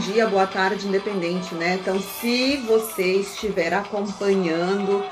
dia, boa tarde, independente, né? Então, se você estiver acompanhando,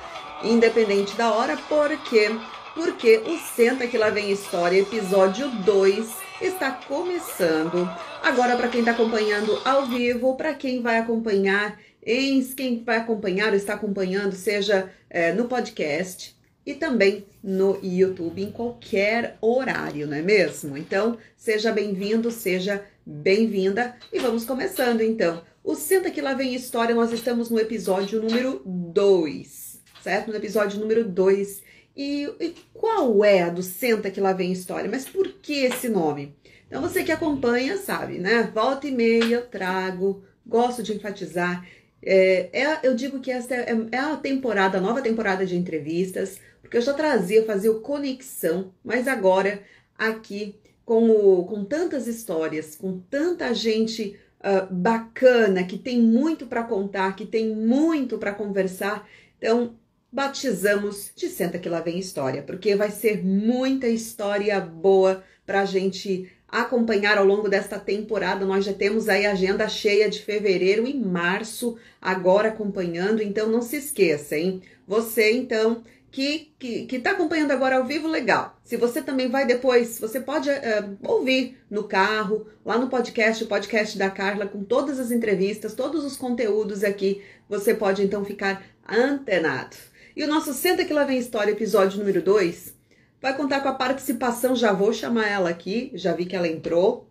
independente da hora, por quê? Porque o Senta Que Lá Vem História, episódio 2, está começando. Agora, para quem está acompanhando ao vivo, para quem vai acompanhar, em, quem vai acompanhar ou está acompanhando, seja é, no podcast, e também no YouTube em qualquer horário, não é mesmo? Então, seja bem-vindo, seja bem-vinda e vamos começando então. O Senta que lá vem história, nós estamos no episódio número 2, certo? No episódio número 2. E, e qual é a do Senta que lá vem história? Mas por que esse nome? Então, você que acompanha sabe, né? Volta e meia eu trago, gosto de enfatizar. É, é, eu digo que essa é, é a temporada, a nova temporada de entrevistas, porque eu já trazia, fazia o Conexão, mas agora aqui com, o, com tantas histórias, com tanta gente uh, bacana, que tem muito para contar, que tem muito para conversar, então batizamos de Senta que lá vem história, porque vai ser muita história boa para a gente acompanhar ao longo desta temporada. Nós já temos aí a agenda cheia de fevereiro e março agora acompanhando, então não se esqueça, hein? Você então que está acompanhando agora ao vivo, legal. Se você também vai depois, você pode uh, ouvir no carro, lá no podcast, o podcast da Carla, com todas as entrevistas, todos os conteúdos aqui. Você pode então ficar antenado. E o nosso Senta que lá vem história, episódio número 2, vai contar com a participação, já vou chamar ela aqui, já vi que ela entrou.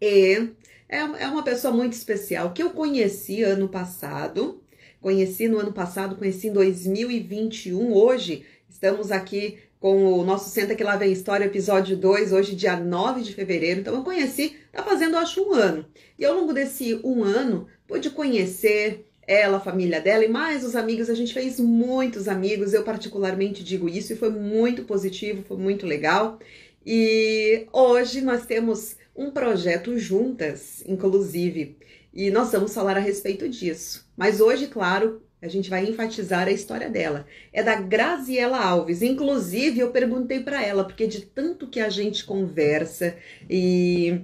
E é, é uma pessoa muito especial que eu conheci ano passado Conheci no ano passado, conheci em 2021. Hoje estamos aqui com o nosso Senta Que Lá Vem História, episódio 2, hoje dia 9 de fevereiro. Então eu conheci, tá fazendo acho um ano. E ao longo desse um ano, pude conhecer ela, a família dela e mais os amigos. A gente fez muitos amigos, eu particularmente digo isso, e foi muito positivo, foi muito legal. E hoje nós temos um projeto juntas, inclusive. E nós vamos falar a respeito disso. Mas hoje, claro, a gente vai enfatizar a história dela. É da Graziela Alves. Inclusive, eu perguntei para ela, porque de tanto que a gente conversa e,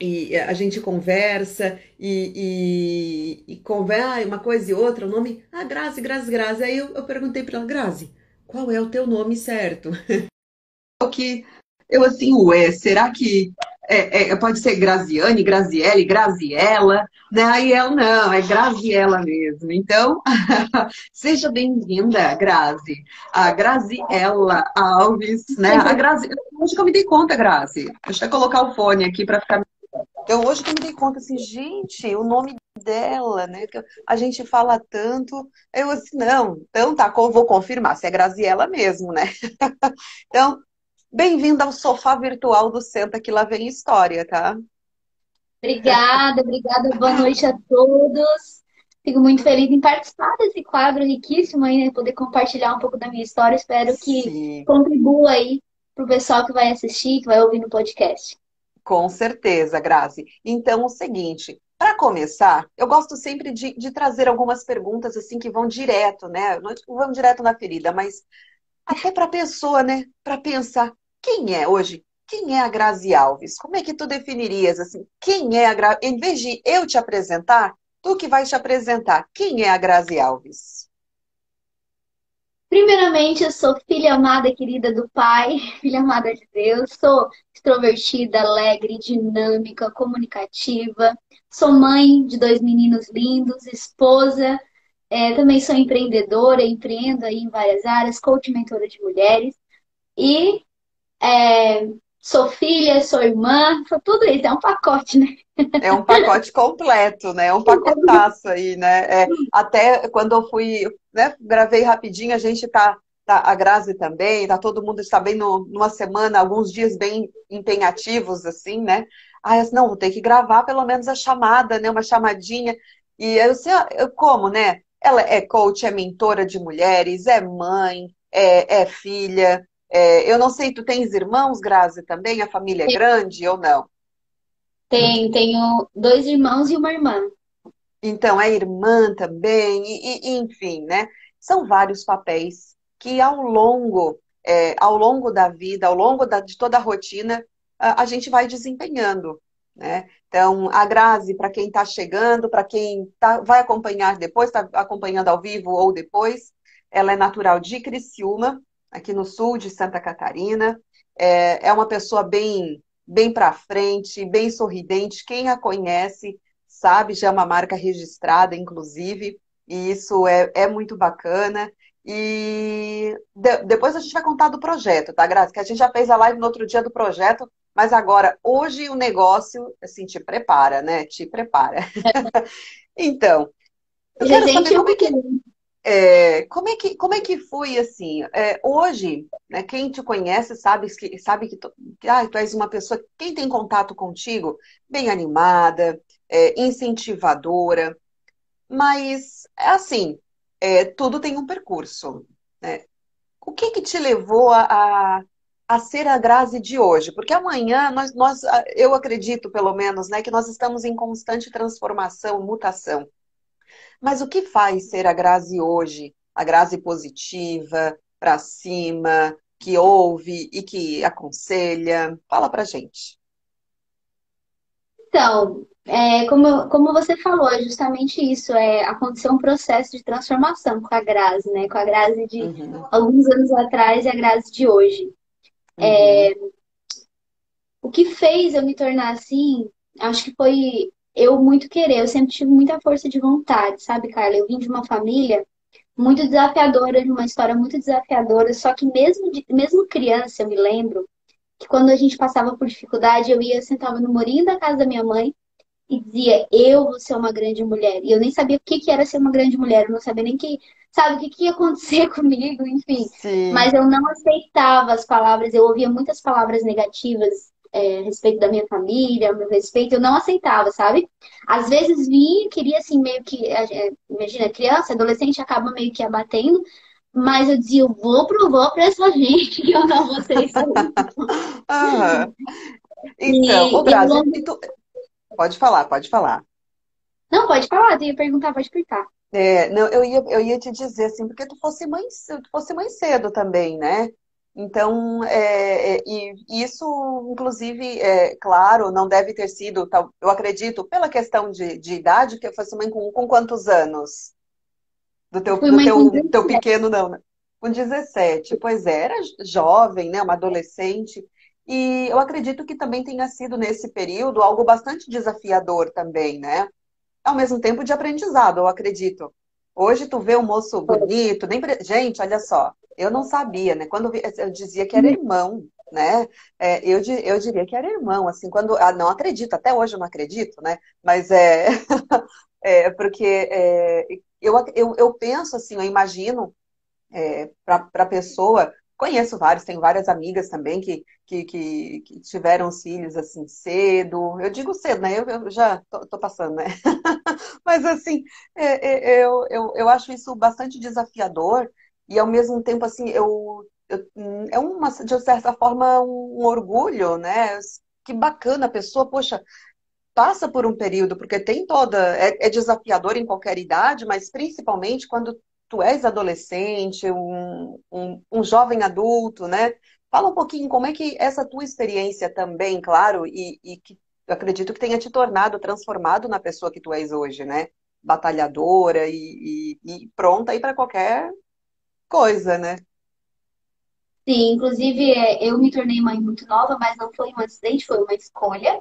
e a gente conversa e, e, e conversa uma coisa e outra, o nome, ah, Grazi, Grazi, Grazi. Aí eu, eu perguntei para ela, Grazi, qual é o teu nome certo? o que eu assim, ué, será que é, é, pode ser Graziane, Graziele, Graziella, né? Aí ela, não, é Graziella mesmo. Então, seja bem-vinda, Grazi. A Graziella Alves, né? A Grazi... Hoje que eu me dei conta, Grazi. Deixa eu colocar o fone aqui para ficar... Então, hoje que eu me dei conta, assim, gente, o nome dela, né? A gente fala tanto. Eu assim, não, então tá, vou confirmar se é Graziella mesmo, né? então, Bem-vinda ao sofá virtual do Senta que lá vem história, tá? Obrigada, obrigada. Boa noite a todos. Fico muito feliz em participar desse quadro riquíssimo aí, né? Poder compartilhar um pouco da minha história. Espero que Sim. contribua aí para o pessoal que vai assistir, que vai ouvir no podcast. Com certeza, Grazi. Então, o seguinte, para começar, eu gosto sempre de, de, trazer algumas perguntas assim que vão direto, né? Não vão direto na ferida, mas até para a pessoa, né? Para pensar quem é hoje? Quem é a Grazi Alves? Como é que tu definirias assim? Quem é a Grazi? Em vez de eu te apresentar, tu que vais te apresentar. Quem é a Grazi Alves? Primeiramente, eu sou filha amada querida do Pai, filha amada de Deus, sou extrovertida, alegre, dinâmica, comunicativa, sou mãe de dois meninos lindos, esposa, é, também sou empreendedora, empreendo aí em várias áreas, coach mentora de mulheres e é, sou filha, sou irmã, sou tudo isso, é um pacote, né? É um pacote completo, né? É um pacotaço aí, né? É, até quando eu fui, né, gravei rapidinho, a gente tá, tá a Grazi também, tá todo mundo está bem no, numa semana, alguns dias bem empenhativos, assim, né? Ah, eu disse, não, vou ter que gravar pelo menos a chamada, né? Uma chamadinha. E eu sei, ah, eu, como, né? Ela é coach, é mentora de mulheres, é mãe, é, é filha, é, eu não sei, tu tens irmãos, Grazi, também? A família é grande ou não? Tenho, tenho dois irmãos e uma irmã. Então, é irmã também, e, e enfim, né? São vários papéis que ao longo, é, ao longo da vida, ao longo da, de toda a rotina, a, a gente vai desempenhando. Né? Então, a Grazi, para quem está chegando, para quem tá, vai acompanhar depois, está acompanhando ao vivo ou depois, ela é natural de Criciúma, aqui no sul de Santa Catarina. É, é uma pessoa bem, bem para frente, bem sorridente. Quem a conhece sabe, já é uma marca registrada, inclusive, e isso é, é muito bacana. E de, depois a gente vai contar do projeto, tá, Grazi? Que a gente já fez a live no outro dia do projeto, mas agora, hoje o negócio, assim, te prepara, né? Te prepara. então, eu quero saber como é que... É, como, é que, como é que foi assim? É, hoje, né, quem te conhece sabe que, sabe que, tu, ah, tu és uma pessoa, quem tem contato contigo, bem animada, é, incentivadora, mas assim, é, tudo tem um percurso. Né? O que, que te levou a, a, a, ser a Grazi de hoje? Porque amanhã nós, nós, eu acredito, pelo menos, né, que nós estamos em constante transformação, mutação. Mas o que faz ser a Grazi hoje? A Grazi positiva, para cima, que ouve e que aconselha? Fala pra gente. Então, é, como, como você falou, é justamente isso. É, aconteceu um processo de transformação com a Grazi, né? Com a Grazi de uhum. alguns anos atrás e a Grazi de hoje. Uhum. É, o que fez eu me tornar assim, acho que foi eu muito querer, eu sempre tive muita força de vontade, sabe, Carla? Eu vim de uma família muito desafiadora, de uma história muito desafiadora, só que mesmo, de, mesmo criança, eu me lembro que quando a gente passava por dificuldade, eu ia, sentava no morinho da casa da minha mãe e dizia, eu vou ser uma grande mulher. E eu nem sabia o que, que era ser uma grande mulher, eu não sabia nem que, sabe, o que, que ia acontecer comigo, enfim. Sim. Mas eu não aceitava as palavras, eu ouvia muitas palavras negativas é, a respeito da minha família, a meu respeito, eu não aceitava, sabe? Às vezes vinha, queria assim, meio que, é, é, imagina, criança, adolescente acaba meio que abatendo, mas eu dizia, eu vou provar pra essa gente que eu não vou ser isso. uhum. Então, e, o Brasil, tu... pode falar, pode falar. Não, pode falar, eu ia perguntar, pode perguntar. É, não, eu ia, eu ia te dizer assim, porque tu fosse mãe, tu fosse mãe cedo também, né? Então, é, é, e isso, inclusive, é, claro, não deve ter sido, eu acredito, pela questão de, de idade, que eu fosse mãe com, com quantos anos? Do teu, do teu, teu pequeno, não, né? Com 17. Pois é, era jovem, né? Uma adolescente. E eu acredito que também tenha sido, nesse período, algo bastante desafiador também, né? Ao mesmo tempo de aprendizado, eu acredito. Hoje tu vê um moço bonito, nem gente, olha só, eu não sabia, né? Quando eu dizia que era uhum. irmão, né? É, eu, eu diria que era irmão, assim, quando. Ah, não acredito, até hoje eu não acredito, né? Mas é. é porque é, eu, eu, eu penso assim, eu imagino é, para a pessoa. Conheço vários, tenho várias amigas também que, que, que, que, tiveram filhos assim cedo. Eu digo cedo, né? Eu, eu já tô, tô, passando, né? Mas assim, é, é, eu, eu, eu acho isso bastante desafiador e ao mesmo tempo, assim, eu, eu é uma, de certa forma, um orgulho, né? Que bacana a pessoa, poxa, passa por um período, porque tem toda. É, é, desafiador em qualquer idade, mas principalmente quando tu és adolescente, um, um, um, jovem adulto, né? Fala um pouquinho como é que essa tua experiência também, claro, e, e que eu acredito que tenha te tornado, transformado na pessoa que tu és hoje, né? Batalhadora e, e, e pronta aí para qualquer coisa, né? Sim, inclusive é, eu me tornei mãe muito nova, mas não foi um acidente, foi uma escolha.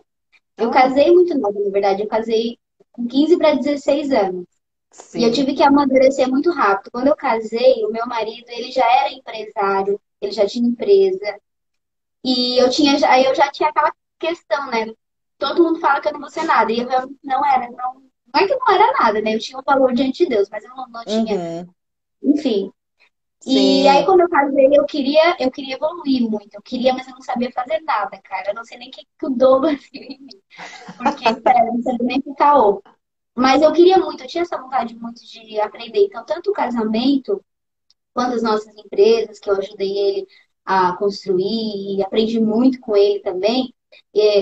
Eu ah. casei muito nova, na verdade. Eu casei com 15 para 16 anos. Sim. E eu tive que amadurecer muito rápido. Quando eu casei, o meu marido, ele já era empresário, ele já tinha empresa. E eu tinha, aí eu já tinha aquela questão, né? Todo mundo fala que eu não vou ser nada. E eu não era, não, não é que não era nada, né? Eu tinha um valor diante de Deus, mas eu não, não tinha. Uhum. Enfim. Sim. E aí, quando eu casei, eu queria, eu queria evoluir muito. Eu queria, mas eu não sabia fazer nada, cara. Eu não sei nem o que, que o Douglas viu em mim. Porque, sério, eu não sabia nem ficar o. Mas eu queria muito, eu tinha essa vontade muito de aprender. Então, tanto o casamento, quanto as nossas empresas, que eu ajudei ele a construir, e aprendi muito com ele também,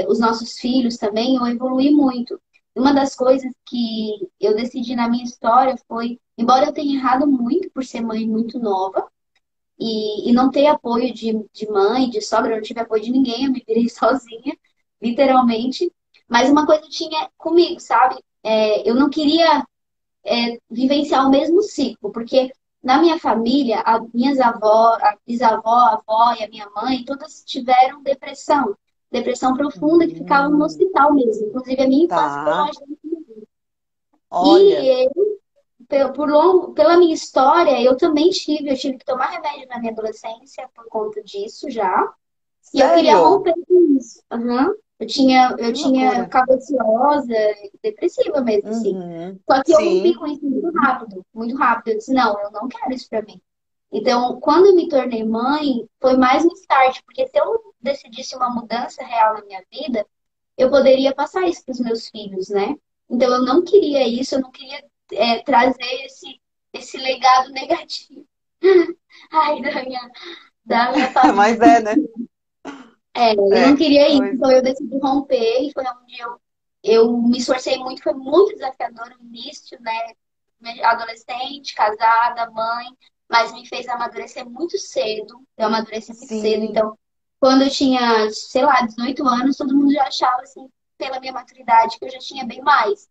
os nossos filhos também, eu evolui muito. Uma das coisas que eu decidi na minha história foi, embora eu tenha errado muito por ser mãe muito nova e, e não ter apoio de, de mãe, de sogra, eu não tive apoio de ninguém, eu me virei sozinha, literalmente. Mas uma coisa tinha comigo, sabe? É, eu não queria é, vivenciar o mesmo ciclo, porque na minha família, as minhas avós, a bisavó, a avó e a minha mãe, todas tiveram depressão. Depressão profunda que ficavam no hum. hospital mesmo. Inclusive, a minha infância tá. foi E eu, por longo, pela minha história, eu também tive, eu tive que tomar remédio na minha adolescência por conta disso já. Sério? E eu queria romper com isso. Uhum. Eu tinha, eu tinha ficava ansiosa, depressiva mesmo, assim. Uhum. Só que eu rompi com isso muito rápido, muito rápido. Eu disse, não, eu não quero isso pra mim. Então, quando eu me tornei mãe, foi mais um start, porque se eu decidisse uma mudança real na minha vida, eu poderia passar isso para os meus filhos, né? Então, eu não queria isso, eu não queria é, trazer esse, esse legado negativo. Ai, da minha, da minha família. Mas é, né? É, eu é, não queria isso, então eu decidi romper e foi onde eu, eu me esforcei muito, foi muito desafiador no início, né? Adolescente, casada, mãe, mas me fez amadurecer muito cedo. Eu amadureci muito Sim. cedo, então quando eu tinha, sei lá, 18 anos, todo mundo já achava assim, pela minha maturidade, que eu já tinha bem mais.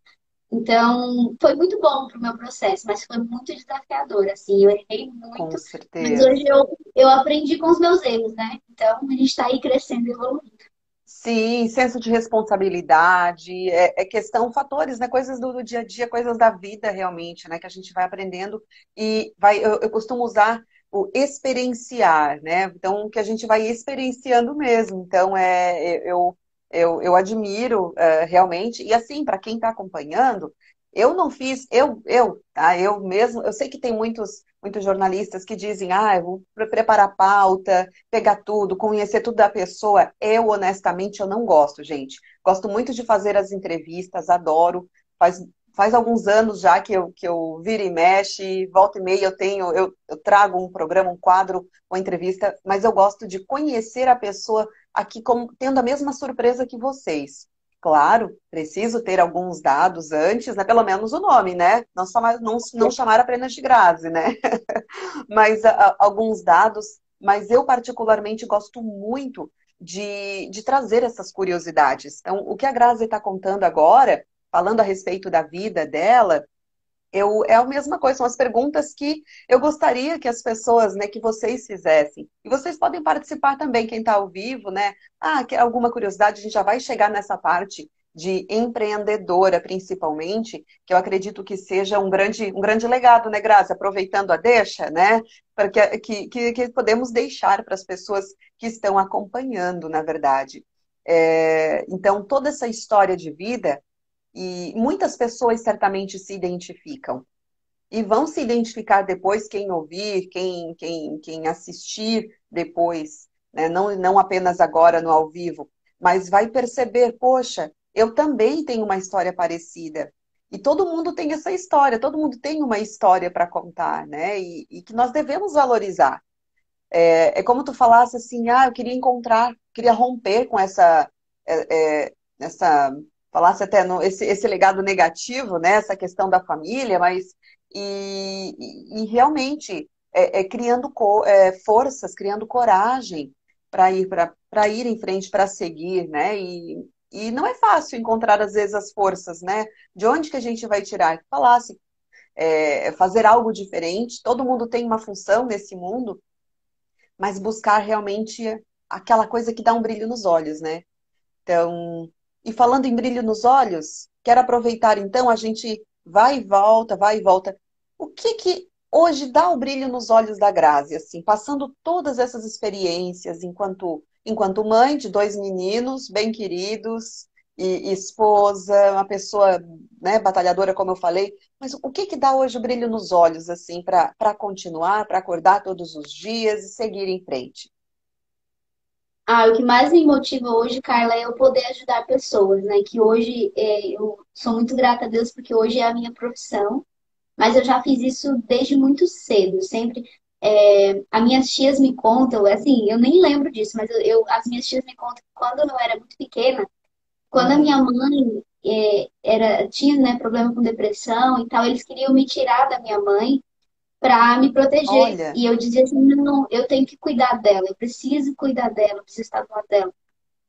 Então, foi muito bom para o meu processo, mas foi muito desafiador, assim, eu errei muito. Com certeza. Mas hoje eu, eu aprendi com os meus erros, né? Então, a gente está aí crescendo e evoluindo. Sim, senso de responsabilidade, é, é, questão, fatores, né? Coisas do, do, dia a dia, coisas da vida realmente, né? Que a gente vai aprendendo e vai, eu, eu costumo usar o experienciar, né? Então, que a gente vai experienciando mesmo. Então, é, eu, eu, eu admiro uh, realmente. E assim, para quem está acompanhando, eu não fiz, eu, eu, tá? Eu mesmo, eu sei que tem muitos, muitos jornalistas que dizem, ah, eu vou preparar pauta, pegar tudo, conhecer tudo da pessoa. Eu, honestamente, eu não gosto, gente. Gosto muito de fazer as entrevistas, adoro. Faz, faz alguns anos já que eu, que eu viro e mexe, volta e meia eu tenho, eu, eu trago um programa, um quadro, uma entrevista, mas eu gosto de conhecer a pessoa aqui tendo a mesma surpresa que vocês. Claro, preciso ter alguns dados antes, né? Pelo menos o nome, né? Não, chamar, não, não chamar apenas de Grazi, né? mas a, alguns dados. Mas eu particularmente gosto muito de, de trazer essas curiosidades. Então, o que a Grazi está contando agora, falando a respeito da vida dela, eu, é a mesma coisa, são as perguntas que eu gostaria que as pessoas, né, que vocês fizessem. E vocês podem participar também, quem está ao vivo, né? Ah, quer alguma curiosidade, a gente já vai chegar nessa parte de empreendedora, principalmente, que eu acredito que seja um grande, um grande legado, né, Graça? Aproveitando a deixa, né? Para que, que, que podemos deixar para as pessoas que estão acompanhando, na verdade. É, então, toda essa história de vida e muitas pessoas certamente se identificam. E vão se identificar depois quem ouvir, quem, quem, quem assistir depois, né? não, não apenas agora no ao vivo, mas vai perceber, poxa, eu também tenho uma história parecida. E todo mundo tem essa história, todo mundo tem uma história para contar, né? E, e, que nós devemos valorizar. É, é, como tu falasse assim, ah, eu queria encontrar, queria romper com essa, é, é, essa falasse até no, esse, esse legado negativo, né, essa questão da família, mas e, e, e realmente é, é criando co, é, forças, criando coragem para ir para ir em frente, para seguir, né? E, e não é fácil encontrar às vezes as forças, né? De onde que a gente vai tirar? Falasse é, fazer algo diferente. Todo mundo tem uma função nesse mundo, mas buscar realmente aquela coisa que dá um brilho nos olhos, né? Então, e falando em brilho nos olhos, quero aproveitar então, a gente vai e volta, vai e volta. O que que hoje dá o brilho nos olhos da Grazi, assim, passando todas essas experiências enquanto enquanto mãe de dois meninos bem queridos e, e esposa, uma pessoa, né, batalhadora, como eu falei, mas o que que dá hoje o brilho nos olhos, assim, para continuar, para acordar todos os dias e seguir em frente? Ah, o que mais me motiva hoje, Carla, é eu poder ajudar pessoas, né? Que hoje é, eu sou muito grata a Deus porque hoje é a minha profissão, mas eu já fiz isso desde muito cedo. Sempre é, as minhas tias me contam, assim, eu nem lembro disso, mas eu, eu, as minhas tias me contam que quando eu era muito pequena, quando a uhum. minha mãe é, era, tinha né, problema com depressão e tal, eles queriam me tirar da minha mãe para me proteger. Olha. E eu dizia assim, não, eu tenho que cuidar dela, eu preciso cuidar dela, eu preciso estar do lado dela.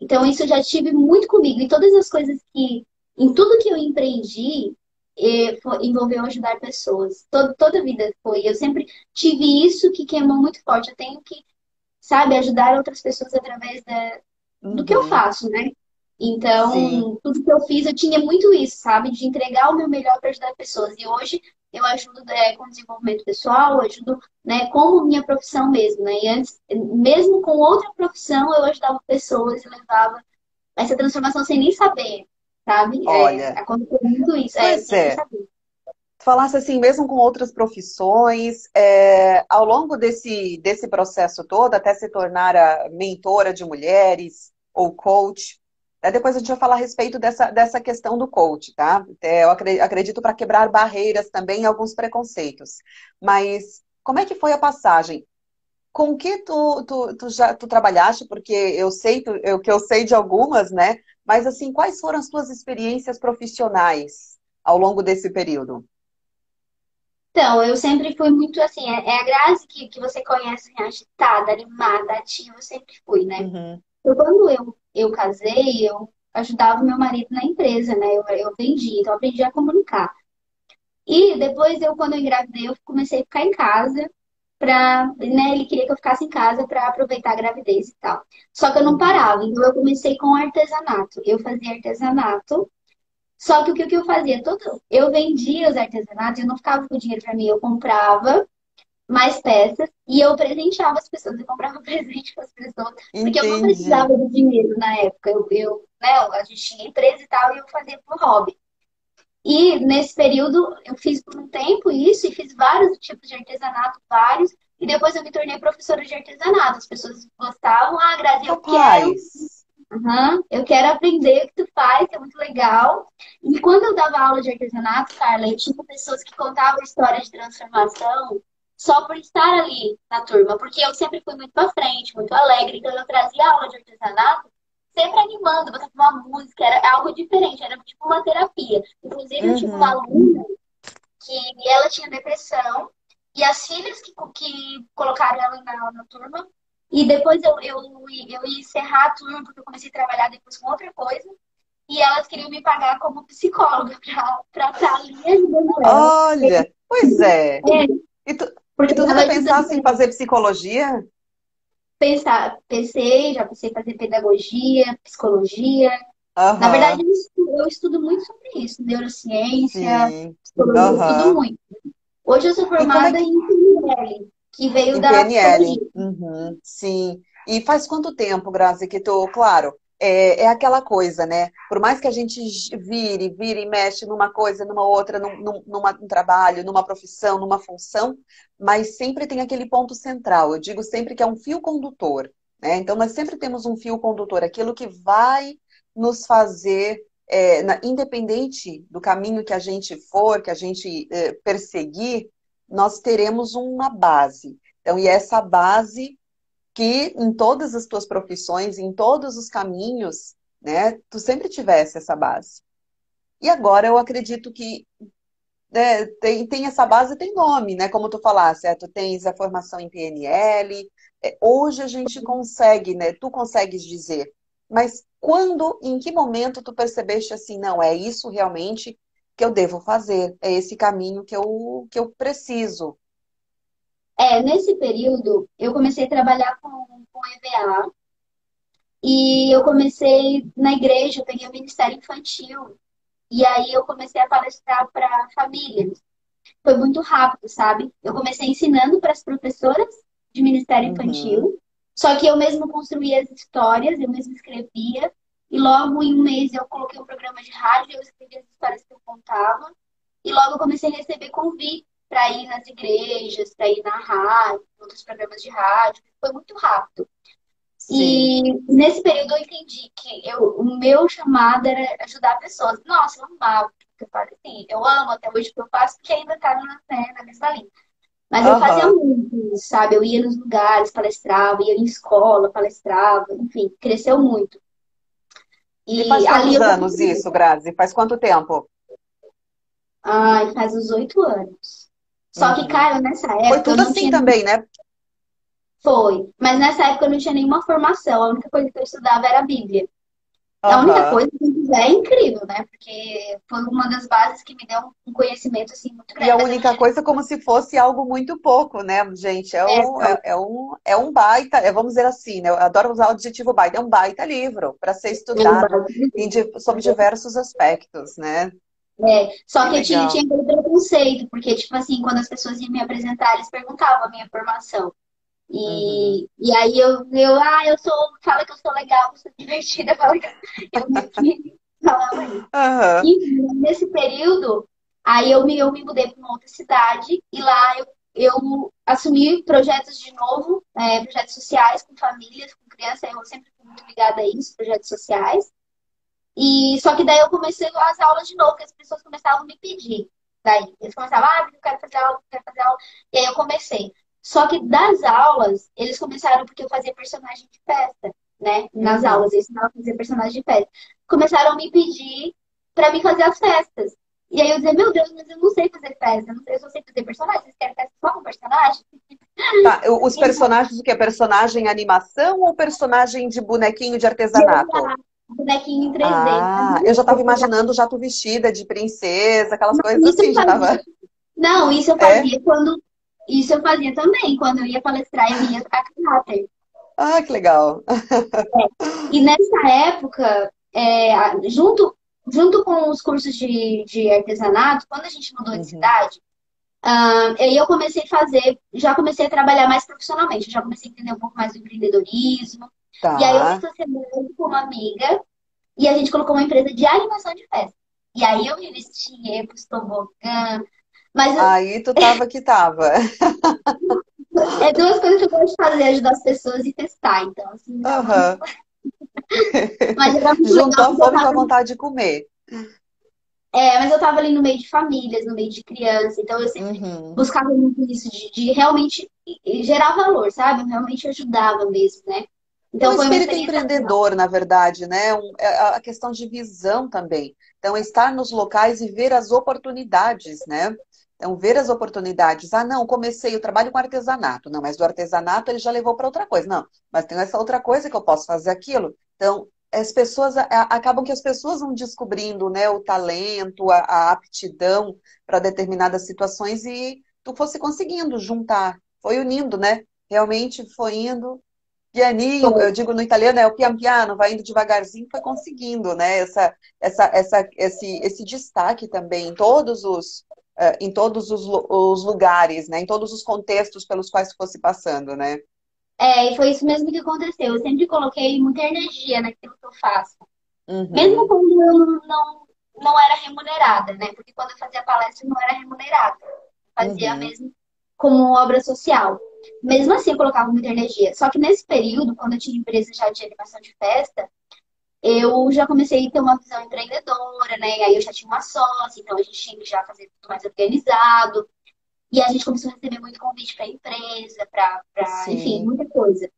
Então, isso eu já tive muito comigo. E todas as coisas que, em tudo que eu empreendi, eh, foi, envolveu ajudar pessoas. Todo, toda a vida foi. Eu sempre tive isso que queimou muito forte. Eu tenho que, sabe, ajudar outras pessoas através da, do que eu uhum. faço, né? Então, Sim. tudo que eu fiz, eu tinha muito isso, sabe? De entregar o meu melhor para ajudar pessoas. E hoje eu ajudo é, com desenvolvimento pessoal, ajudo né, como minha profissão mesmo, né? E antes, mesmo com outra profissão, eu ajudava pessoas e levava essa transformação sem nem saber, sabe? É, Olha, é, aconteceu muito isso. É, pois é. Tu falasse assim, mesmo com outras profissões, é, ao longo desse, desse processo todo, até se tornar a mentora de mulheres ou coach, depois a gente vai falar a respeito dessa, dessa questão do coach, tá? Eu acredito para quebrar barreiras também alguns preconceitos. Mas como é que foi a passagem? Com que tu, tu, tu já tu trabalhaste? Porque eu sei tu, eu, que eu sei de algumas, né? Mas assim, quais foram as tuas experiências profissionais ao longo desse período? Então, eu sempre fui muito assim, é, é a Grazi que, que você conhece, agitada, animada, ativa, eu sempre fui, né? Uhum. Então, quando eu eu casei, eu ajudava meu marido na empresa, né? Eu, eu vendi, então eu aprendi a comunicar. E depois eu, quando eu engravidei, eu comecei a ficar em casa pra, né, ele queria que eu ficasse em casa para aproveitar a gravidez e tal. Só que eu não parava, então eu comecei com artesanato. Eu fazia artesanato. Só que o que, eu fazia? Todo, eu vendia os artesanatos, eu não ficava com dinheiro para mim, eu comprava mais peças e eu presenteava as pessoas, eu comprava presente para as pessoas, porque eu não precisava de dinheiro na época. Eu, eu, né, a gente tinha empresa e tal, e eu fazia por hobby. E nesse período eu fiz por um tempo isso e fiz vários tipos de artesanato, vários, e depois eu me tornei professora de artesanato. As pessoas gostavam, ah, Grazi, eu quero. Uhum, eu quero aprender o que tu faz, que é muito legal. E quando eu dava aula de artesanato, Carla, eu tinha pessoas que contavam histórias de transformação só por estar ali na turma, porque eu sempre fui muito pra frente, muito alegre, então eu trazia aula de artesanato sempre animando, botava uma música, era algo diferente, era tipo uma terapia. Inclusive, uhum. eu tive uma aluna que ela tinha depressão e as filhas que, que colocaram ela na, na turma. E depois eu, eu, eu ia encerrar a turma, porque eu comecei a trabalhar depois com outra coisa. E elas queriam me pagar como psicóloga para estar ali ajudando ela. Olha, pois é. é. E tu, porque tu nunca pensasse em fazer psicologia? Pensar, pensei, já pensei em fazer pedagogia, psicologia. Uhum. Na verdade, eu estudo, eu estudo, muito sobre isso, neurociência, Sim. psicologia, uhum. estudo muito. Hoje eu sou é formada é que... em PNL, que veio em da PNL. Uhum. Sim. E faz quanto tempo, Grazi, que tu, claro, é, é, aquela coisa, né? Por mais que a gente vire, vire e mexe numa coisa, numa outra, num, num, num trabalho, numa profissão, numa função, mas sempre tem aquele ponto central. Eu digo sempre que é um fio condutor, né? Então, nós sempre temos um fio condutor, aquilo que vai nos fazer, é, na, independente do caminho que a gente for, que a gente é, perseguir, nós teremos uma base. Então, e essa base que em todas as tuas profissões, em todos os caminhos, né, tu sempre tivesse essa base. E agora eu acredito que né, tem, tem essa base, tem nome, né? Como tu falaste, é, tu tens a formação em PNL. É, hoje a gente consegue, né? Tu consegues dizer, mas quando, em que momento tu percebeste assim, não, é isso realmente que eu devo fazer, é esse caminho que eu, que eu preciso, é, nesse período, eu comecei a trabalhar com, com EVA e eu comecei na igreja, eu peguei o Ministério Infantil e aí eu comecei a palestrar para famílias. Foi muito rápido, sabe? Eu comecei ensinando para as professoras de Ministério uhum. Infantil, uhum. só que eu mesmo construía as histórias, eu mesmo escrevia e logo em um mês eu coloquei um programa de rádio, eu escrevia as histórias que eu contava e logo eu comecei a receber convite para ir nas igrejas, para ir na rádio, outros programas de rádio. Foi muito rápido. Sim. E nesse período eu entendi que eu, o meu chamado era ajudar pessoas. Nossa, eu amava. Eu falei assim, eu amo até hoje o que eu faço, porque ainda está na, né, na mesma linha. Mas uhum. eu fazia muito, sabe? Eu ia nos lugares, palestrava, ia em escola, palestrava, enfim, cresceu muito. E, e faz quantos anos eu... isso, Grazi? Faz quanto tempo? Ai, faz uns oito anos. Só que, uhum. Caio, nessa época. Foi tudo assim também, né? Foi. Mas nessa época eu não tinha nenhuma formação. A única coisa que eu estudava era a Bíblia. Uhum. A única coisa que é incrível, né? Porque foi uma das bases que me deu um conhecimento assim muito grande. E a única coisa como se fosse algo muito pouco, né, gente? É um, é, é um, é um baita, é, vamos dizer assim, né? Eu adoro usar o adjetivo baita, é um baita livro para ser estudado é um sobre diversos aspectos, né? É, só que, que tinha, tinha aquele preconceito, porque, tipo assim, quando as pessoas iam me apresentar, eles perguntavam a minha formação. E, uhum. e aí eu, eu, ah, eu sou, fala que eu sou legal, sou divertida, fala que eu falava isso. Uhum. Nesse período, aí eu me, eu me mudei para uma outra cidade e lá eu, eu assumi projetos de novo, é, projetos sociais com famílias, com crianças, eu sempre fui muito ligada a isso, projetos sociais. E só que daí eu comecei as aulas de novo, que as pessoas começavam a me pedir. Daí eles começavam, ah, eu quero fazer aula, eu quero fazer aula. E aí eu comecei. Só que das aulas, eles começaram porque eu fazia personagem de festa, né? Nas uhum. aulas, eu ensinava a fazer personagem de festa. Começaram a me pedir para mim fazer as festas. E aí eu dizia, meu Deus, mas eu não sei fazer festa, eu só sei fazer personagem, vocês querem festa só com personagem? Tá, os personagens, o que é personagem animação ou personagem de bonequinho de artesanato? Bonequinho em 3D. Ah, eu já estava imaginando já tu vestida de princesa, aquelas coisas assim, já tava... Não, isso eu é? fazia é? quando isso eu fazia também. Quando eu ia palestrar, eu ia a caráter. Ah, que legal! É. E nessa época, é, junto, junto com os cursos de, de artesanato, quando a gente mudou uhum. de cidade, uh, aí eu comecei a fazer, já comecei a trabalhar mais profissionalmente, já comecei a entender um pouco mais do empreendedorismo. Tá. E aí eu me associei com uma amiga e a gente colocou uma empresa de animação de festa. E aí eu me vestia, pus tobogã, mas eu... Aí tu tava que tava. é duas coisas que eu gosto de fazer, ajudar as pessoas e testar, então assim. Uhum. mas Juntou a fome com a vontade de comer. É, mas eu tava ali no meio de famílias, no meio de crianças, então eu sempre uhum. buscava muito isso, de, de, realmente gerar valor, sabe? Eu realmente ajudava mesmo, né? Então, o espírito empreendedor, na verdade, né? Um, é a questão de visão também. Então, estar nos locais e ver as oportunidades, né? Então, ver as oportunidades. Ah, não, comecei, eu trabalho com artesanato. Não, mas do artesanato ele já levou para outra coisa. Não, mas tem essa outra coisa que eu posso fazer aquilo. Então, as pessoas acabam que as pessoas vão descobrindo né, o talento, a, a aptidão para determinadas situações e tu fosse conseguindo juntar, foi unindo, né? Realmente foi indo. Pianinho, eu digo no italiano, é o pian piano, vai indo devagarzinho, foi conseguindo, né? Essa, essa, essa, esse, esse destaque também em todos os, uh, em todos os, os, lugares, né? Em todos os contextos pelos quais fosse passando, né? É, e foi isso mesmo que aconteceu. Eu sempre coloquei muita energia naquilo que eu faço. Uhum. Mesmo quando eu não, não era remunerada, né? Porque quando eu fazia palestra não era remunerada. Eu fazia uhum. mesmo como obra social. Mesmo assim, eu colocava muita energia. Só que nesse período, quando eu tinha empresa já de animação de festa, eu já comecei a ter uma visão empreendedora, né? E aí eu já tinha uma sócia, então a gente tinha que já fazer tudo mais organizado. E a gente começou a receber muito convite para empresa, para, enfim, muita coisa.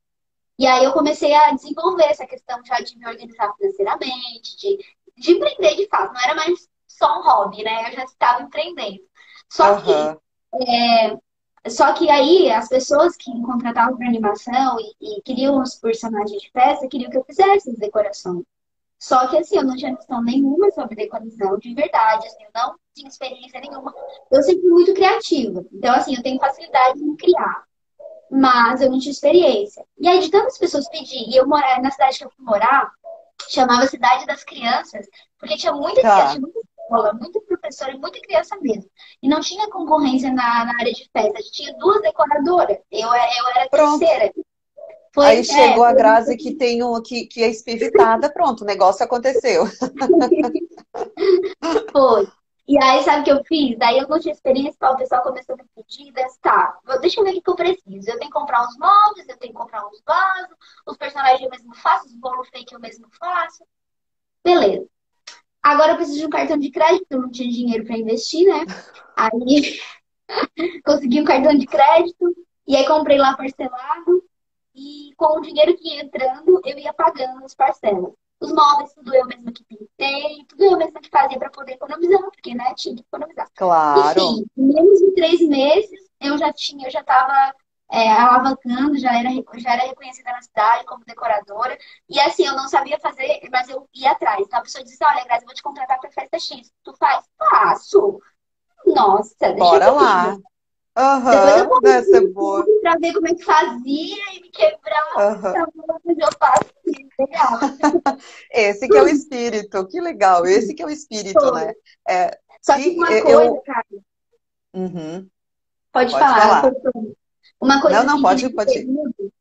E aí eu comecei a desenvolver essa questão já de me organizar financeiramente, de, de empreender de fato. Não era mais só um hobby, né? Eu já estava empreendendo. Só uhum. que é, só que aí as pessoas que me contratavam para animação e, e, queriam os personagens de festa queriam que eu fizesse as decorações. Só que assim, eu não tinha noção nenhuma sobre decoração de verdade, assim, eu não tinha experiência nenhuma. Eu sempre fui muito criativa. Então, assim, eu tenho facilidade em criar. Mas eu não tinha experiência. E aí, de tantas pessoas pedir, e eu morar na cidade que eu fui morar, chamava Cidade das Crianças, porque tinha muita tá. criança, muita escola, muita professora e muita criança mesmo. E não tinha concorrência na, na área de festa. A gente tinha duas decoradoras. Eu, eu era Pronto. terceira. Foi, Aí chegou é, a Grazi que tem um, que, que é espivitada, pronto, o negócio aconteceu. foi. E aí, sabe o que eu fiz? Daí eu não tinha experiência, o pessoal começou a me pedir, tá, deixa eu ver o que eu preciso. Eu tenho que comprar uns móveis, eu tenho que comprar uns vasos, os personagens eu mesmo faço, os bolos fake eu mesmo faço. Beleza. Agora eu preciso de um cartão de crédito, eu não tinha dinheiro para investir, né? Aí consegui um cartão de crédito e aí comprei lá parcelado e com o dinheiro que ia entrando, eu ia pagando as parcelas. Os móveis, tudo eu mesma que pintei, tudo eu mesma que fazia para poder economizar, porque, né, tinha que economizar. Claro. Enfim, em menos de três meses, eu já tinha, eu já tava é, alavancando, já era, já era reconhecida na cidade como decoradora. E assim, eu não sabia fazer, mas eu ia atrás. Então a pessoa disse: Olha, Grazi, eu vou te contratar para festa X. Tu faz? Faço. Nossa, Bora lá. Aham, uhum, deve ser boa. Pra ver como é que fazia e me quebrar. Uhum. eu faço legal. Esse que é o espírito, que legal. Esse que é o espírito, né? É, Só que uma eu... coisa, cara. Uhum. Pode, pode falar. falar. Uma coisa não, não, pode, pode. Período,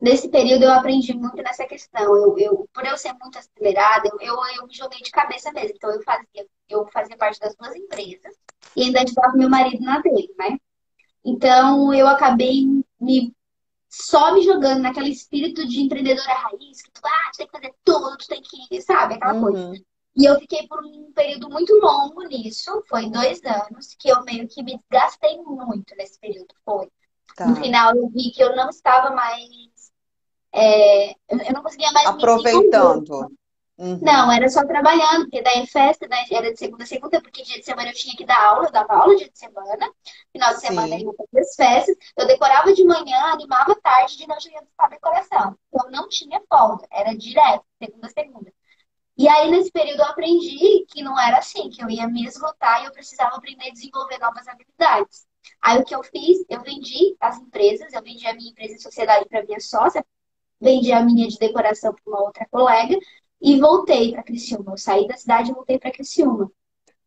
nesse período eu aprendi muito nessa questão. Eu, eu por eu ser muito acelerada, eu, eu, eu, me joguei de cabeça mesmo. Então eu fazia, eu fazia parte das duas empresas e ainda ajudava meu marido na dele, né? Então eu acabei me só me jogando naquele espírito de empreendedora raiz, que tu, ah, tu tem que fazer tudo, tu tem que, sabe, aquela uhum. coisa. E eu fiquei por um período muito longo nisso, foi dois anos, que eu meio que me desgastei muito nesse período, foi. Tá. No final eu vi que eu não estava mais. É, eu não conseguia mais Aproveitando. Uhum. Não, era só trabalhando, porque daí festa daí era de segunda a segunda, porque dia de semana eu tinha que dar aula, eu dava aula dia de semana, final de semana Sim. eu fazia as festas, eu decorava de manhã, animava tarde, de noite eu ia buscar a decoração. Então não tinha folga, era direto, segunda a segunda. E aí, nesse período, eu aprendi que não era assim, que eu ia me esgotar e eu precisava aprender a desenvolver novas habilidades. Aí, o que eu fiz? Eu vendi as empresas, eu vendi a minha empresa em sociedade para minha sócia, vendi a minha de decoração para uma outra colega e voltei para Criciúma. Eu saí da cidade e voltei para Criciúma.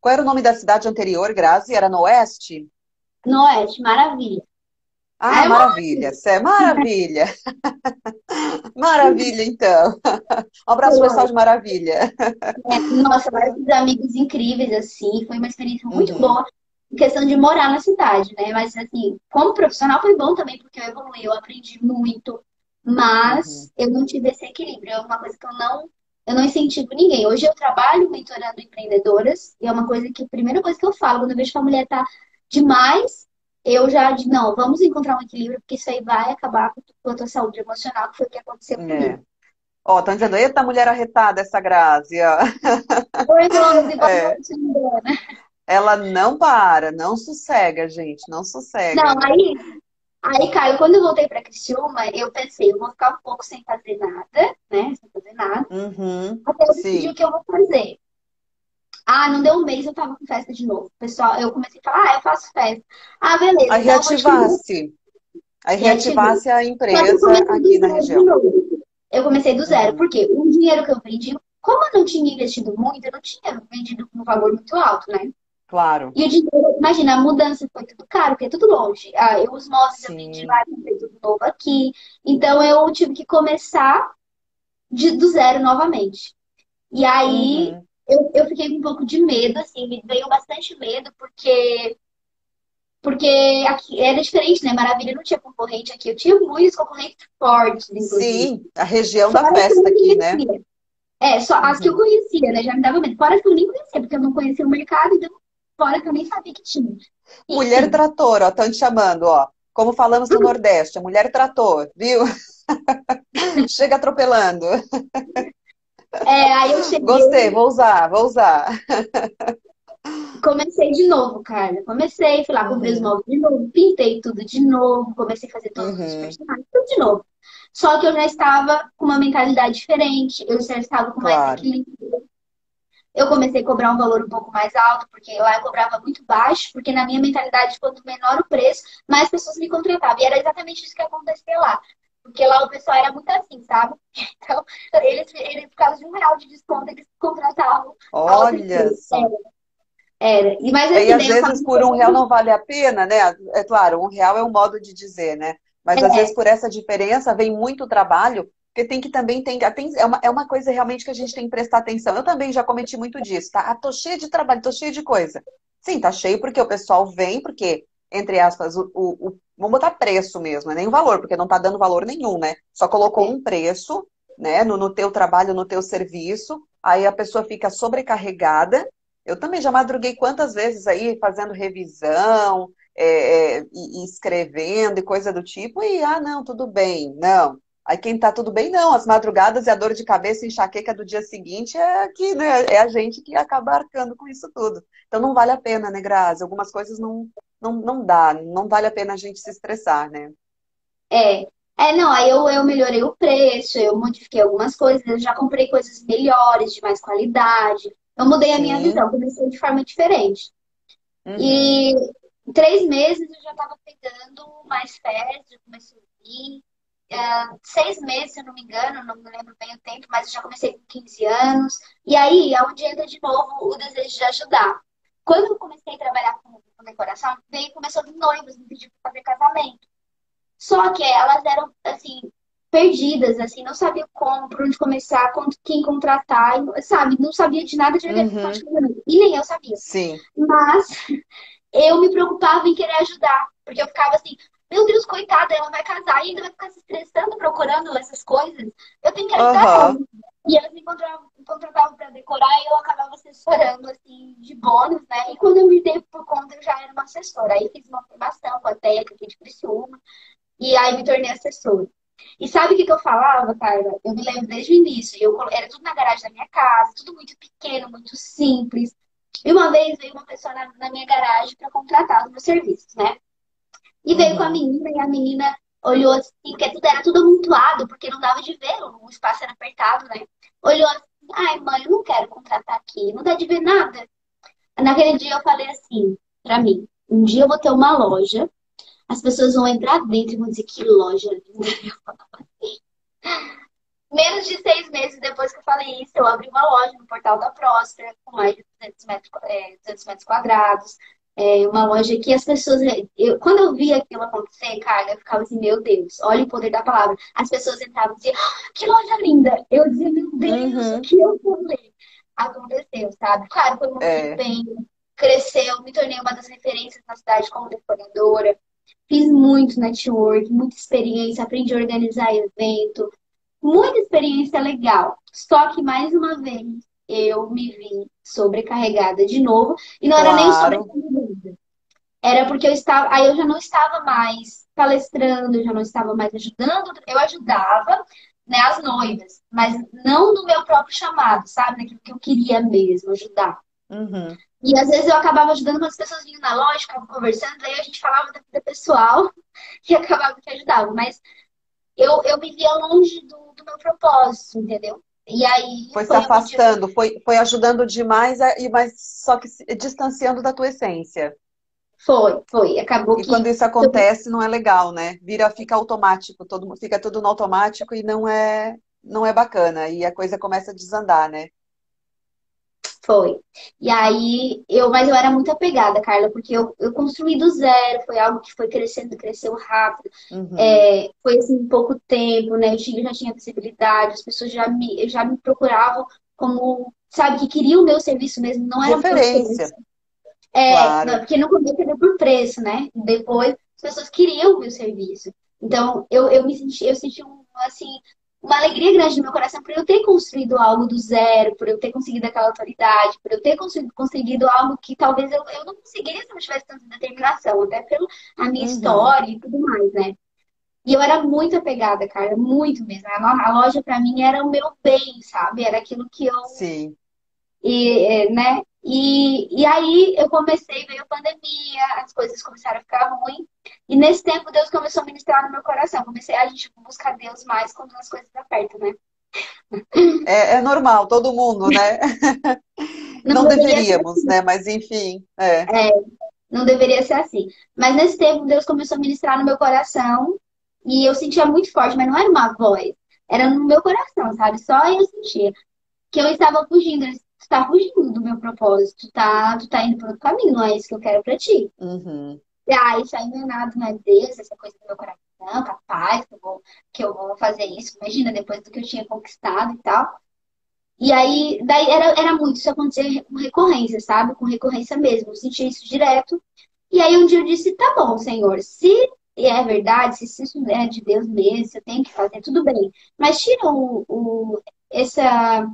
Qual era o nome da cidade anterior, Grazi? Era no Oeste? No Oeste, Maravilha. Ah, é maravilha, Cé, maravilha. maravilha, então. Um abraço pessoal de Maravilha. É, nossa, vários amigos incríveis, assim. Foi uma experiência muito uhum. boa em questão de morar na cidade, né? Mas, assim, como profissional foi bom também, porque eu evoluí, eu aprendi muito. Mas uhum. eu não tive esse equilíbrio. É uma coisa que eu não, eu não incentivo ninguém. Hoje eu trabalho mentorando empreendedoras e é uma coisa que a primeira coisa que eu falo quando eu vejo que a mulher tá demais eu já digo, não, vamos encontrar um equilíbrio, porque isso aí vai acabar com a tua saúde emocional, que foi o que aconteceu é. comigo. Ó, estão dizendo, eita mulher arretada, essa Grazi, ó. Oi, Rose, é. Ela não para, não sossega, gente, não sossega. Não, aí, aí, Caio, quando eu voltei pra Criciúma, eu pensei, eu vou ficar um pouco sem fazer nada, né, sem fazer nada, uhum, até eu decidir o que eu vou fazer. Ah, não deu um mês, eu tava com festa de novo. Pessoal, eu comecei a falar, ah, eu faço festa. Ah, beleza. Aí então reativasse. Aí reativasse a empresa aqui na região. Eu comecei do zero, uhum. porque o dinheiro que eu vendi, como eu não tinha investido muito, eu não tinha vendido com um valor muito alto, né? Claro. E o dinheiro, imagina, a mudança foi tudo caro, porque é tudo longe. Ah, eu, os móveis eu vendi lá, comprei tudo novo aqui. Então eu tive que começar de, do zero novamente. E aí, uhum eu, eu fiquei com um pouco de medo, assim, me veio bastante medo, porque porque aqui era diferente, né? Maravilha não tinha concorrente aqui. Eu tinha muitos concorrentes fortes, inclusive. Sim, a região da festa aqui, né? É, só as que eu uhum. conhecia, né? Já me dava medo. Fora que eu nem conhecia, porque eu não conhecia o mercado, então fora que eu nem sabia que tinha. Enfim. Mulher trator, ó, estão te chamando, ó. Como falamos no Nordeste, a mulher trator, viu? Chega atropelando. É, aí eu cheguei. Gostei, vou usar, vou usar. Comecei de novo, cara. Comecei, fui lá, comprei uhum. os móveis de novo, pintei tudo de novo, comecei a fazer todos uhum. os personagens, tudo de novo. Só que eu já estava com uma mentalidade diferente, eu já estava com claro. mais equilíbrio. Eu comecei a cobrar um valor um pouco mais alto, porque lá eu cobrava muito baixo, porque na minha mentalidade, quanto menor o preço, mais pessoas me contratavam. E era exatamente isso que acontecia lá. Porque lá o pessoal era muito assim, sabe? Então, eles, eles por causa de um real de desconto, eles contratavam. Olha só. Era. E, mas, assim, e às vezes por um real não vale a pena, né? É claro, um real é um modo de dizer, né? Mas é. às vezes por essa diferença vem muito trabalho, tem que também tem, é uma, é uma coisa realmente que a gente tem que prestar atenção. Eu também já cometi muito disso, tá? Ah, tô cheio de trabalho, tô cheio de coisa. Sim, tá cheio porque o pessoal vem, porque, entre aspas, o, o, Vamos botar preço mesmo, é nem valor, porque não está dando valor nenhum, né? Só colocou um preço, né, no, no teu trabalho, no teu serviço, aí a pessoa fica sobrecarregada. Eu também já madruguei quantas vezes aí fazendo revisão, é, é, e, escrevendo e coisa do tipo, e ah, não, tudo bem, não. Aí quem tá tudo bem, não. As madrugadas e a dor de cabeça e enxaqueca do dia seguinte é que né, é a gente que acaba arcando com isso tudo. Então não vale a pena, né, Grazi? Algumas coisas não, não, não dá, não vale a pena a gente se estressar, né? É. É, não, aí eu, eu melhorei o preço, eu modifiquei algumas coisas, eu já comprei coisas melhores, de mais qualidade. Eu mudei a minha Sim. visão, comecei de forma diferente. Uhum. E em três meses eu já estava pegando mais férias, já comecei a ir. Ah, seis meses, se eu não me engano, não me lembro bem o tempo, mas eu já comecei com 15 anos. E aí, é onde entra de novo o desejo de ajudar. Quando eu comecei a trabalhar com, com decoração, veio começou vir noivos me pedir para fazer casamento. Só que elas eram, assim, perdidas, assim, não sabiam como, por onde começar, com quem contratar, sabe? Não sabia de nada de organização Uhum. de casamento. E nem eu sabia. Sim. Mas eu me preocupava em querer ajudar, porque eu ficava assim, meu Deus, coitada, ela vai casar e ainda vai ficar se estressando procurando essas coisas. Eu tenho que ajudar ela. E elas me contratavam, para decorar e eu acabava assessorando, assim, de bônus, né? E quando eu me dei por conta, eu já era uma assessora. Aí fiz uma formação com a técnica aqui de Criciúma e aí me tornei assessora. E sabe o que que eu falava, Carla? Eu me lembro desde o início. Eu, era tudo na garagem da minha casa, tudo muito pequeno, muito simples. E uma vez veio uma pessoa na, na minha garagem para contratar os meus serviços, né? E veio com a Uhum. menina, e a menina olhou assim, porque tudo era tudo amontoado, porque não dava de ver, o espaço era apertado, né? Olhou assim, ai mãe, eu não quero contratar aqui, não dá de ver nada. Naquele dia eu falei assim, pra mim, um dia eu vou ter uma loja, as pessoas vão entrar dentro e vão dizer que loja linda. Eu falava assim. Menos de seis meses depois que eu falei isso, eu abri uma loja no Portal da Próspera, com mais de 200 metros, é, 200 metros quadrados. É uma loja que as pessoas. Eu, quando eu vi aquilo acontecer, cara, eu ficava assim, meu Deus, olha o poder da palavra. As pessoas entravam e diziam, ah, que loja linda! Eu dizia, meu Deus, Uhum. o que eu falei? Aconteceu, sabe? Claro, foi muito É. empenho, cresceu, me tornei uma das referências na cidade como decoradora. Fiz muito network, muita experiência, aprendi a organizar evento, muita experiência legal. Só que, mais uma vez, eu me vi sobrecarregada de novo. E não era nem Claro. sobrecarregada. Era porque eu estava. Aí eu já não estava mais palestrando, eu já não estava mais ajudando. Eu ajudava, né, as noivas, mas não no meu próprio chamado, sabe? Naquilo que eu queria mesmo, ajudar. Uhum. E às vezes eu acabava ajudando, mas as pessoas vinham na loja, ficavam conversando, aí a gente falava da vida pessoal e acabava que ajudava. Mas eu, eu me via longe do, do meu propósito, entendeu? E aí Foi se foi eu- afastando, foi, foi ajudando demais, e mas só que se distanciando da tua essência. Foi, foi. Acabou E que. quando isso acontece, não é legal, né? Vira, fica automático, todo, fica tudo no automático e não é, não é bacana. E a coisa começa a desandar, né? Foi. E aí, eu, mas eu era muito apegada, Carla, porque eu, eu construí do zero, foi algo que foi crescendo, cresceu rápido. Uhum. É, foi assim, em pouco tempo, né? Eu já tinha visibilidade, as pessoas já me, já me procuravam como, sabe, que queriam o meu serviço mesmo, não era por Referência. preço. É, Claro. não, porque no começo era por preço, né? Depois as pessoas queriam o meu serviço. Então, eu, eu me senti, eu senti um, assim, uma alegria grande no meu coração por eu ter construído algo do zero, por eu ter conseguido aquela autoridade, por eu ter conseguido, conseguido algo que talvez eu, eu não conseguiria se eu não tivesse tanta determinação, até pela a minha Uhum. história e tudo mais, né? E eu era muito apegada, cara, muito mesmo. A lo- a loja pra mim era o meu bem, sabe? Era aquilo que eu Sim. E, é, né? E, e aí eu comecei, veio a pandemia, as coisas começaram a ficar ruins. E nesse tempo Deus começou a ministrar no meu coração. Comecei a gente buscar Deus mais quando as coisas apertam, né? É, é normal, todo mundo, né? Não ser deveríamos, assim. né? Mas enfim, é. Não deveria ser assim. Mas nesse tempo Deus começou a ministrar no meu coração e eu sentia muito forte, mas não era uma voz, era no meu coração, sabe? Só eu sentia que eu estava fugindo. Tu tá fugindo do meu propósito, tu tá, tu tá indo para outro caminho, não é isso que eu quero pra ti. Uhum. Ah, isso aí não é nada, não é Deus, essa coisa do meu coração, capaz que eu vou, que eu vou fazer isso. Imagina, depois do que eu tinha conquistado e tal. E aí, daí era, era muito, isso acontecia com recorrência, sabe? Com recorrência mesmo. Eu sentia isso direto. E aí um dia eu disse, tá bom, Senhor, se é verdade, se isso é de Deus mesmo, se eu tenho que fazer, tudo bem. Mas tira o, o, essa,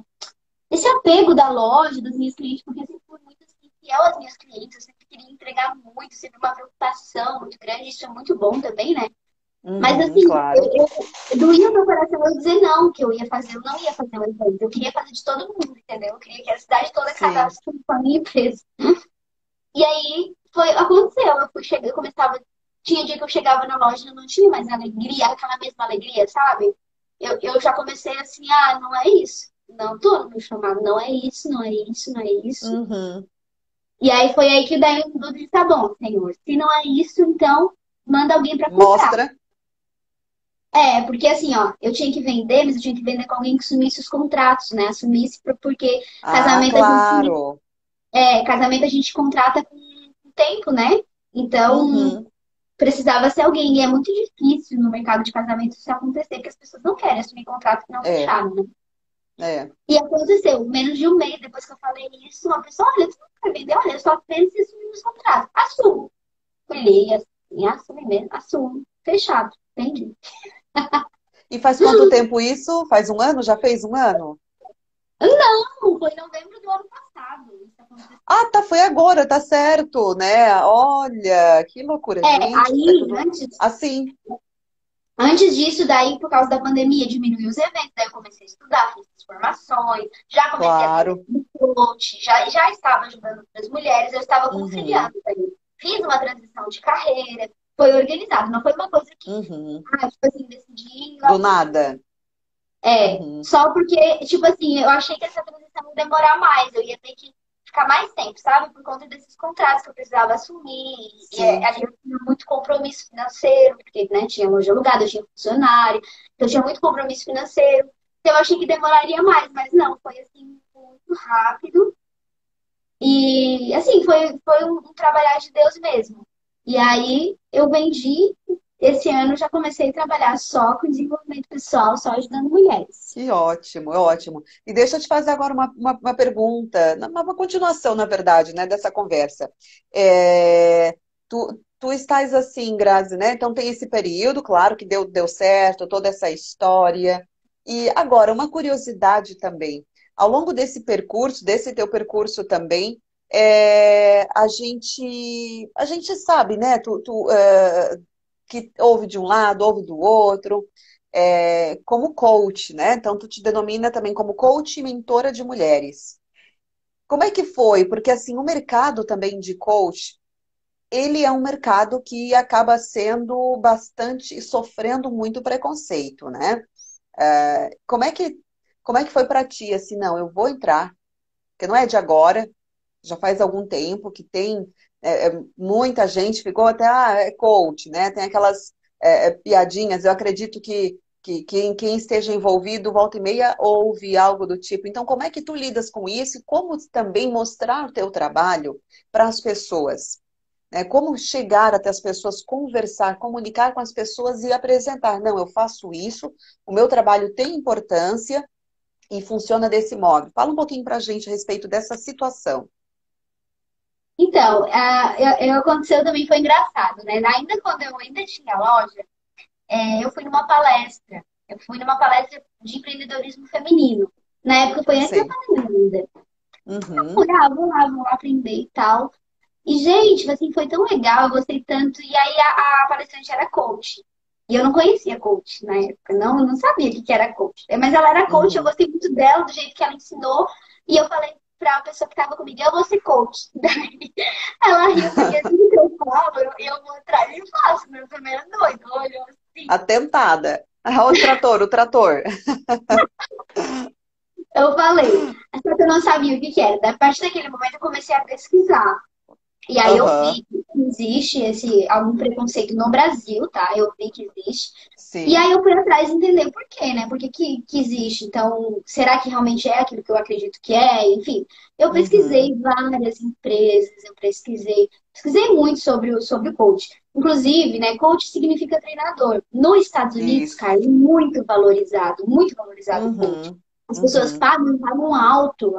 esse apego da loja, das minhas clientes, porque eu sempre fui muito assim, fiel às minhas clientes, eu sempre queria entregar muito, sempre uma preocupação muito grande, isso é muito bom também, né? Mas Uhum, assim, claro. eu, eu, doía meu coração eu dizer não, que eu ia fazer, eu não ia fazer o evento, eu queria fazer de todo mundo, entendeu? Eu queria que a cidade toda Sim. casasse com a minha empresa. E aí foi, aconteceu, eu fui chegar, eu começava Tinha dia que eu chegava na loja e não tinha mais alegria, aquela mesma alegria, sabe? Eu, eu já comecei assim, ah, não é isso. Não tô no meu chamado, não é isso, não é isso, não é isso. Uhum. E aí foi aí que daí o Dudu disse, tá bom, senhor, se não é isso, então manda alguém pra comprar. Mostra. É, porque assim, ó, eu tinha que vender, mas eu tinha que vender com alguém que assumisse os contratos, né? Assumisse, porque Ah, casamento a gente, claro. é, casamento a gente contrata com tempo, né? Então, Uhum. precisava ser alguém. E é muito difícil no mercado de casamento isso acontecer, porque as pessoas não querem assumir contrato que não É, fecharam, né? É. E aconteceu, menos de um mês depois que eu falei isso, uma pessoa, olha, tu não quer vender? Olha, eu só apenas assumir os contratos. Assumo. Olhei assim, assumi mesmo, assumo. Fechado, entendi. E faz quanto tempo isso? Faz um ano? Já fez um ano? Não, foi em novembro do ano passado. Ah, tá, foi agora, tá certo, né? Olha, que loucura, É, gente. Aí, antes, assim. Antes disso, daí, por causa da pandemia, diminuiu os eventos, daí eu comecei a estudar, fiz as formações, já comecei a Claro. fazer coach, já, já estava ajudando outras mulheres, eu estava Uhum, conciliando daí. Fiz uma transição de carreira, foi organizado, não foi uma coisa que, uhum. ah, tipo assim, decidi Do nada. É, Uhum. só porque, tipo assim, eu achei que essa transição ia demorar mais, eu ia ter que ficar mais tempo, sabe? Por conta desses contratos que eu precisava assumir. E Sim. ali eu tinha muito compromisso financeiro, porque, né, tinha loja alugada, eu tinha funcionário, então eu tinha muito compromisso financeiro. Então eu achei que demoraria mais, mas não, foi assim, muito rápido. E assim, foi, foi um, um trabalhar de Deus mesmo. E aí eu vendi, esse ano já comecei a trabalhar só com desenvolvimento pessoal, só ajudando mulheres. Que ótimo, ótimo. E deixa eu te fazer agora uma, uma, uma pergunta, uma, uma continuação, na verdade, né, dessa conversa. É, tu, tu estás assim, Grazi, né? Então tem esse período, claro que deu, deu certo, toda essa história. E agora, uma curiosidade também. Ao longo desse percurso, desse teu percurso também, é, a gente, a gente sabe, né? Tu, tu, é, que ouve de um lado, ouve do outro é, como coach, né? Então, tu te denomina também como coach e mentora de mulheres. Como é que foi? Porque, assim, o mercado também de coach, ele é um mercado que acaba sendo bastante, sofrendo muito preconceito, né? É, como é que, como é que foi para ti? Assim, não, eu vou entrar, porque não é de agora, já faz algum tempo que tem é, é, muita gente ficou até, ah, é coach, né? Tem aquelas é, piadinhas, eu acredito que que quem, quem, esteja envolvido, volta e meia, ouve algo do tipo. Então, como é que tu lidas com isso e como também mostrar o teu trabalho para as pessoas? Né? Como chegar até as pessoas, conversar, comunicar com as pessoas e apresentar. Não, eu faço isso, o meu trabalho tem importância e funciona desse modo. Fala um pouquinho para a gente a respeito dessa situação. Então, uh, aconteceu também, foi engraçado, né? Ainda quando eu ainda tinha loja, é, eu fui numa palestra. Eu fui numa palestra de empreendedorismo feminino. Na época foi antes da pandemia ainda. Uhum. Eu fui, ah, vou lá, vou lá aprender e tal. E, gente, assim, foi tão legal, eu gostei tanto. E aí a, a palestrante era coach. E eu não conhecia coach na época, não, não sabia o que era coach. Mas ela era coach, uhum. eu gostei muito dela, do jeito que ela ensinou. E eu falei pra pessoa que tava comigo, eu vou ser coach. Daí ela riu, porque assim que eu falo, eu, vou atrás e faço. Meu primeiro doido, olhou assim. Atentada. O trator, o trator. Eu falei, só que eu não sabia o que, que era. A partir daquele momento eu comecei a pesquisar. E aí uhum. eu vi que existe esse, algum preconceito no Brasil, tá? Eu vi que existe. Sim. E aí eu fui atrás entender por quê, né? Por que, que, que, existe? Então, será que realmente é aquilo que eu acredito que é? Enfim, eu pesquisei uhum. várias empresas, eu pesquisei, pesquisei muito sobre o, sobre o coach. Inclusive, né, coach significa treinador. Nos Estados Unidos, Isso. cara, é muito valorizado, muito valorizado Uhum. o coach. As pessoas pagam, pagam alto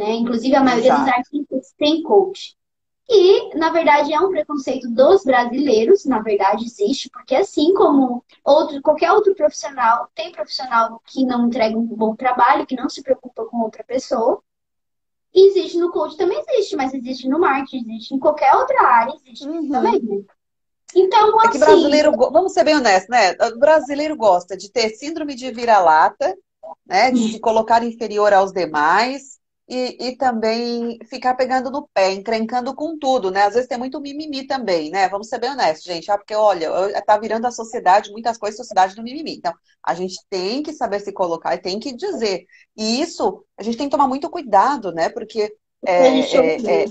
né? Inclusive, a maioria Exato. dos artistas tem coach. E, na verdade, é um preconceito dos brasileiros, na verdade, existe, porque assim como outro, qualquer outro profissional, tem profissional que não entrega um bom trabalho, que não se preocupa com outra pessoa. E existe no coach também existe, mas existe no marketing, existe em qualquer outra área, existe Uhum. também, né? Então, É que assim, brasileiro, vamos ser bem honestos, né? O brasileiro gosta de ter síndrome de vira-lata, né? De se colocar inferior aos demais e, e, também ficar pegando no pé, encrencando com tudo, né? Às vezes tem muito mimimi também, né? Vamos ser bem honestos, gente. Ah, porque, olha, tá virando a sociedade, muitas coisas, sociedade do mimimi. Então, a gente tem que saber se colocar e tem que dizer. E isso, a gente tem que tomar muito cuidado, né? Porque. É, é,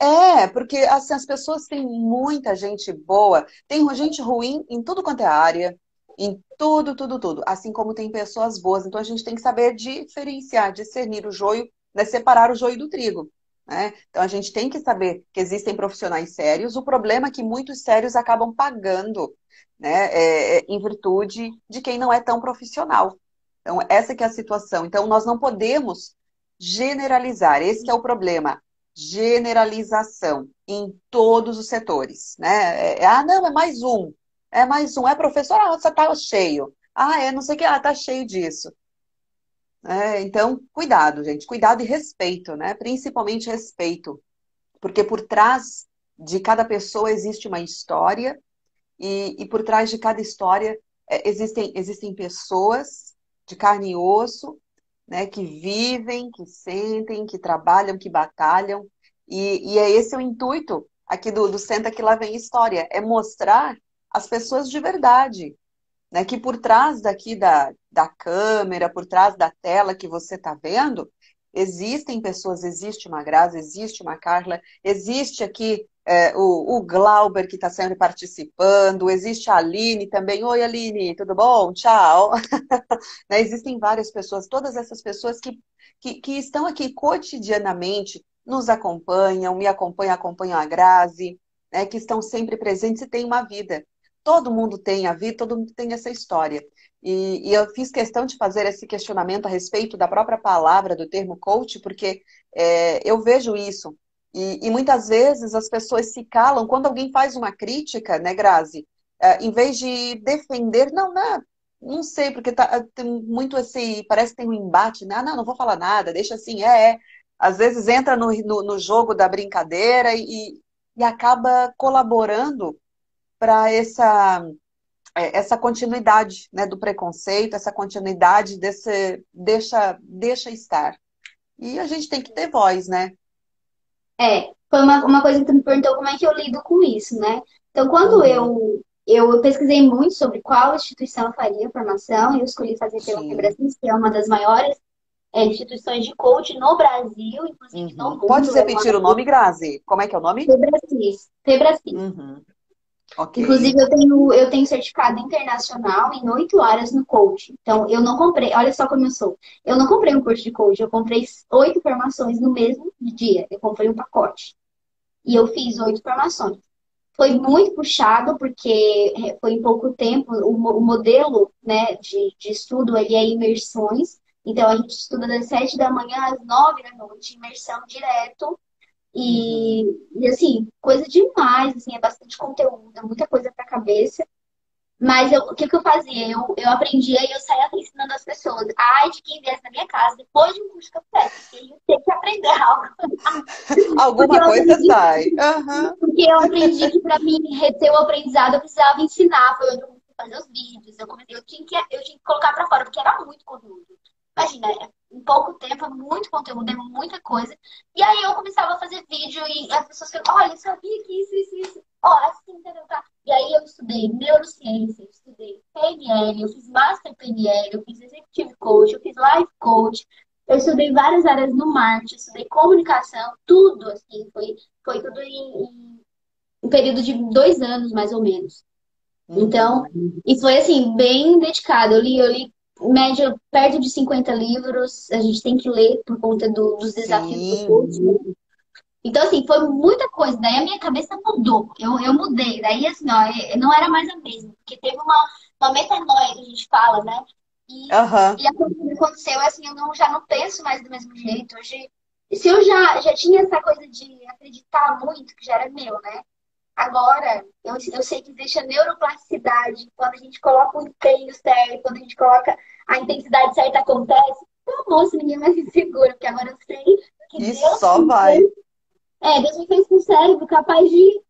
é, é, porque assim, as pessoas têm muita gente boa, tem gente ruim em tudo quanto é área, em tudo, tudo, tudo. Assim como tem pessoas boas. Então a gente tem que saber diferenciar, discernir o joio né, separar o joio do trigo. Né? Então a gente tem que saber que existem profissionais sérios. O problema é que muitos sérios acabam pagando né, é, é, em virtude de quem não é tão profissional. Então, essa que é a situação. Então, nós não podemos generalizar. Esse é o problema. Generalização em todos os setores. Né? É, ah, não, é mais um. É mais um. É professor, ah, você está cheio. Ah, é não sei o que, ah, tá cheio disso. É, então, cuidado, gente, cuidado e respeito, né? Principalmente respeito, porque por trás de cada pessoa existe uma história e, e por trás de cada história é, existem, existem pessoas de carne e osso, né? Que vivem, que sentem, que trabalham, que batalham e, e é esse o intuito aqui do, do Senta que lá vem história, é mostrar as pessoas de verdade, né? Que por trás daqui da, da câmera, por trás da tela que você está vendo, existem pessoas, existe uma Graça, existe uma Carla, existe aqui é, o, o, Glauber que está sempre participando, existe a Aline também. Oi, Aline, tudo bom? Tchau. né? Existem várias pessoas, todas essas pessoas que, que, que, estão aqui cotidianamente, nos acompanham, me acompanham, acompanham a Grazi, né? que estão sempre presentes e têm uma vida. Todo mundo tem a vida, todo mundo tem essa história. E, e, eu fiz questão de fazer esse questionamento a respeito da própria palavra, do termo coach, porque é, eu vejo isso. E, e, muitas vezes as pessoas se calam quando alguém faz uma crítica, né, Grazi? É, em vez de defender, não, não, não sei, porque tá, tem muito esse. Parece que tem um embate, né? Ah, não, não vou falar nada, deixa assim, é, é. Às vezes entra no, no, no jogo da brincadeira e, e acaba colaborando para essa é, essa continuidade né, do preconceito, essa continuidade desse deixa, deixa estar. E a gente tem que ter voz, né? É, foi uma, uma coisa que tu me perguntou como é que eu lido com isso, né? Então, quando uhum. eu, eu pesquisei muito sobre qual instituição faria formação, eu escolhi fazer pela Febracis, que é uma das maiores é, instituições de coach no Brasil, inclusive uhum. no mundo. Pode repetir o nome, Grazi? Como é que é o nome? Febracis. Febracis. Uhum. Okay. Inclusive, eu tenho, eu tenho certificado internacional em oito horas no coach. Então, eu não comprei, olha só como eu sou. Eu não comprei um curso de coach, eu comprei oito formações no mesmo dia. Eu comprei um pacote. E eu fiz oito formações. Foi muito puxado, porque foi em pouco tempo. O, o modelo né, de, de estudo ele é imersões. Então, a gente estuda das sete da manhã às nove da noite, imersão direto e, e, assim, coisa demais, assim, é bastante conteúdo, é muita coisa pra cabeça. Mas eu, o que, que eu fazia? Eu, eu aprendia e eu saía ensinando as pessoas. Ai, de quem viesse na minha casa, depois de um curso que eu fizesse, porque eu tenho que aprender algo. Alguma coisa aprendi, sai. Uhum. Porque eu aprendi que para mim reter o aprendizado eu precisava ensinar. Foi onde eu fazer os vídeos. Eu, comecei, eu, tinha, que, eu tinha que colocar para fora, porque era muito conteúdo. Imagina, em pouco tempo, é muito conteúdo, é muita coisa. E aí eu começava a fazer vídeo e as pessoas falavam, olha, eu sabia que isso, isso, isso. Ó, assim, entendeu? Tá? E aí eu estudei neurociência, eu estudei PNL, eu fiz Master PNL, eu fiz Executive Coach, eu fiz Life Coach, eu estudei várias áreas no marketing, estudei comunicação, tudo, assim, foi, foi tudo em, em um período de dois anos, mais ou menos. Então, e foi assim, bem dedicado. Eu li, eu li média perto de 50 livros, a gente tem que ler por conta do, dos desafios Sim. do curso. Né? Então, assim, foi muita coisa. Daí a minha cabeça mudou. Eu, eu mudei. Daí, assim, ó, é, não era mais a mesma. Porque teve uma, uma metanoia que a gente fala, né? E, uhum. e a aconteceu, assim, eu não, já não penso mais do mesmo jeito. Hoje, se eu já, já tinha essa coisa de acreditar muito, que já era meu, né? Agora, eu, eu sei que existe a neuroplasticidade, quando a gente coloca o empenho certo, quando a gente coloca a intensidade certa acontece. Então, moço, ninguém mais me segura, porque agora eu sei que e Deus só vai. Fez, é, Deus me fez com o cérebro capaz de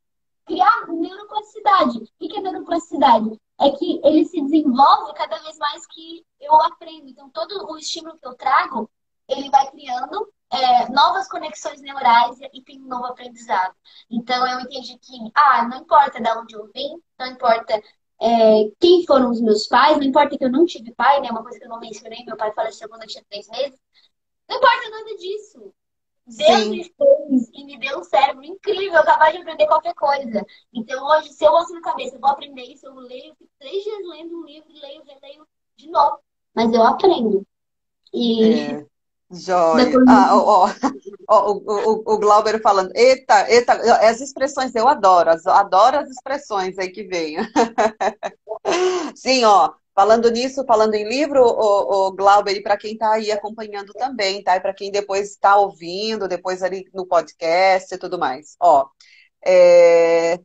criar neuroplasticidade. O que é neuroplasticidade? É que ele se desenvolve cada vez mais que eu aprendo. Então, todo o estímulo que eu trago, ele vai criando é, novas conexões neurais e tem um novo aprendizado. Então eu entendi que, ah, não importa de onde eu vim, não importa é, quem foram os meus pais, não importa que eu não tive pai, né? Uma coisa que eu não mencionei, meu pai faleceu quando eu tinha três meses. Não importa nada disso. Deus Sim. me fez e me deu um cérebro incrível, capaz de aprender qualquer coisa. Então, hoje, se eu ouço na cabeça, eu vou aprender isso, eu leio, fico três dias lendo um livro, leio, releio de novo. Mas eu aprendo. E. É. Joia. Ah, ó, ó, o, o, o Glauber falando, eita, eita, as expressões eu adoro, adoro as expressões aí que vem. Sim, ó, Falando nisso, falando em livro, o, o Glauber, e para quem está aí acompanhando também, tá? E para quem depois está ouvindo, depois ali no podcast e tudo mais. Ó, é,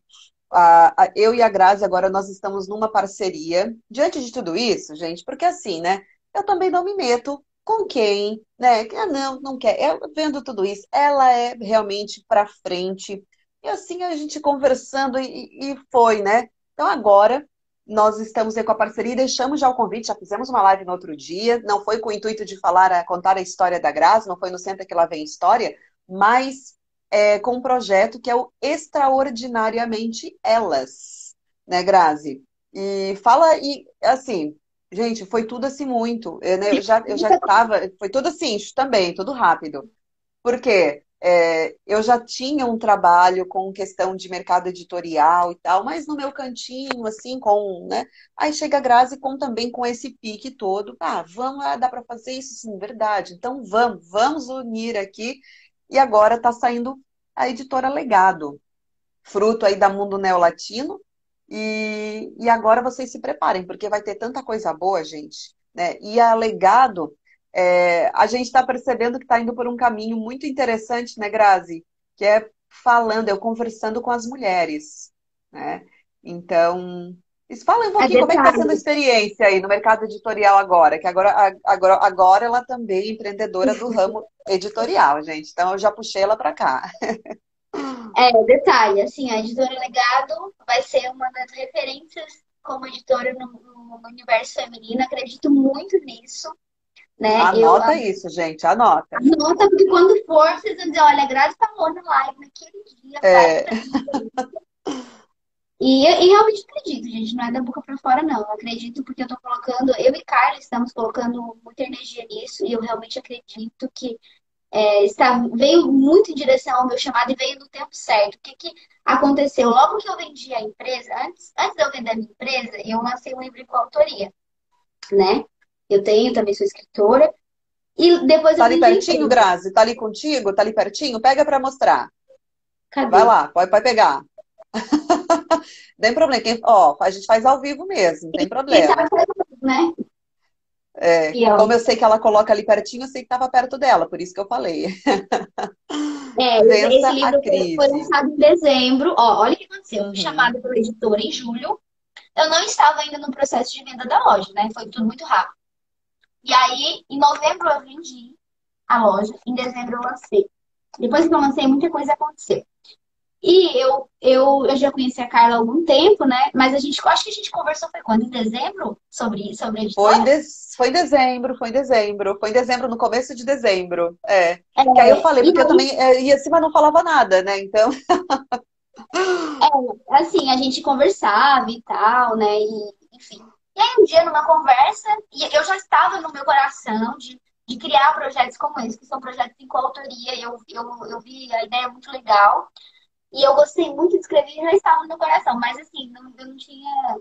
a, a, eu e a Grazi agora nós estamos numa parceria. Diante de tudo isso, gente, porque assim, né? Eu também não me meto com quem, né? Ah, não, não quer. Eu, vendo tudo isso, ela é realmente para frente. E assim a gente conversando e, e foi, né? Então agora nós estamos aí com a parceria e deixamos já o convite, já fizemos uma live no outro dia, não foi com o intuito de falar, contar a história da Grazi, não foi no Senta que lá vem história, mas é, com um projeto que é o Extraordinariamente Elas, né, Grazi? E fala, e assim, gente, foi tudo assim muito, eu, né, eu já, eu já estava, foi tudo assim, também, tudo rápido. Por quê? É, eu já tinha um trabalho com questão de mercado editorial e tal, mas no meu cantinho, assim, com, né? Aí chega a Grazi com também com esse pique todo. Ah, vamos, ah, dá para fazer isso, sim, verdade. Então vamos, vamos unir aqui. E agora está saindo a editora Legado, fruto aí da Mundo Neolatino. E, e agora vocês se preparem, porque vai ter tanta coisa boa, gente. Né? E a Legado é, a gente está percebendo que está indo por um caminho muito interessante, né, Grazi? Que é falando, eu conversando com as mulheres, né? Então, fala um pouquinho é como é que está sendo a experiência aí no mercado editorial agora, que agora, agora, agora ela também é empreendedora do ramo editorial, gente. Então eu já puxei ela para cá. É, detalhe, assim, a editora Legado vai ser uma das referências como editora no, no universo feminino, acredito muito nisso. Né? Anota eu, isso, gente, anota. Anota, porque quando for, vocês vão dizer, olha, a Grazi falou na live naquele dia. É. E, e realmente acredito, gente, não é da boca para fora, não. Eu acredito porque eu tô colocando, eu e Carla estamos colocando muita energia nisso e eu realmente acredito que é, está, veio muito em direção ao meu chamado e veio no tempo certo. O que, que aconteceu? Logo que eu vendi a empresa, antes, antes de eu vender a minha empresa, eu lancei um livro com autoria, né? Eu tenho, também sou escritora. E depois tá ali pertinho, Grazi? Tá ali contigo? Tá ali pertinho? Pega para mostrar. Cadê? Vai lá, pode, pode pegar. não tem problema. Quem, ó, a gente faz ao vivo mesmo, não tem problema. Né? É, como eu sei que ela coloca ali pertinho, eu sei que estava perto dela, por isso que eu falei. É, esse livro foi lançado em dezembro. Ó, olha o que aconteceu. Uhum. Fui chamada pela editora em julho. Eu não estava ainda no processo de venda da loja, né? Foi tudo muito rápido. E aí, em novembro eu vendi a loja, em dezembro eu lancei. Depois que eu lancei, muita coisa aconteceu. E eu, eu, eu já conheci a Carla há algum tempo, né? Mas a gente, acho que a gente conversou foi quando? Em dezembro? Sobre, sobre a editora? Foi, de, foi em dezembro, foi em dezembro. Foi em dezembro, no começo de dezembro. É. é que aí eu falei, porque eu também é, ia assim, mas não falava nada, né? Então. é, assim, a gente conversava e tal, né? E, enfim. E aí, um dia, numa conversa, e eu já estava no meu coração de, de criar projetos como esse, que são projetos em coautoria. Eu, eu, eu vi a ideia muito legal. E eu gostei muito de escrever e já estava no meu coração. Mas, assim, não, eu não tinha.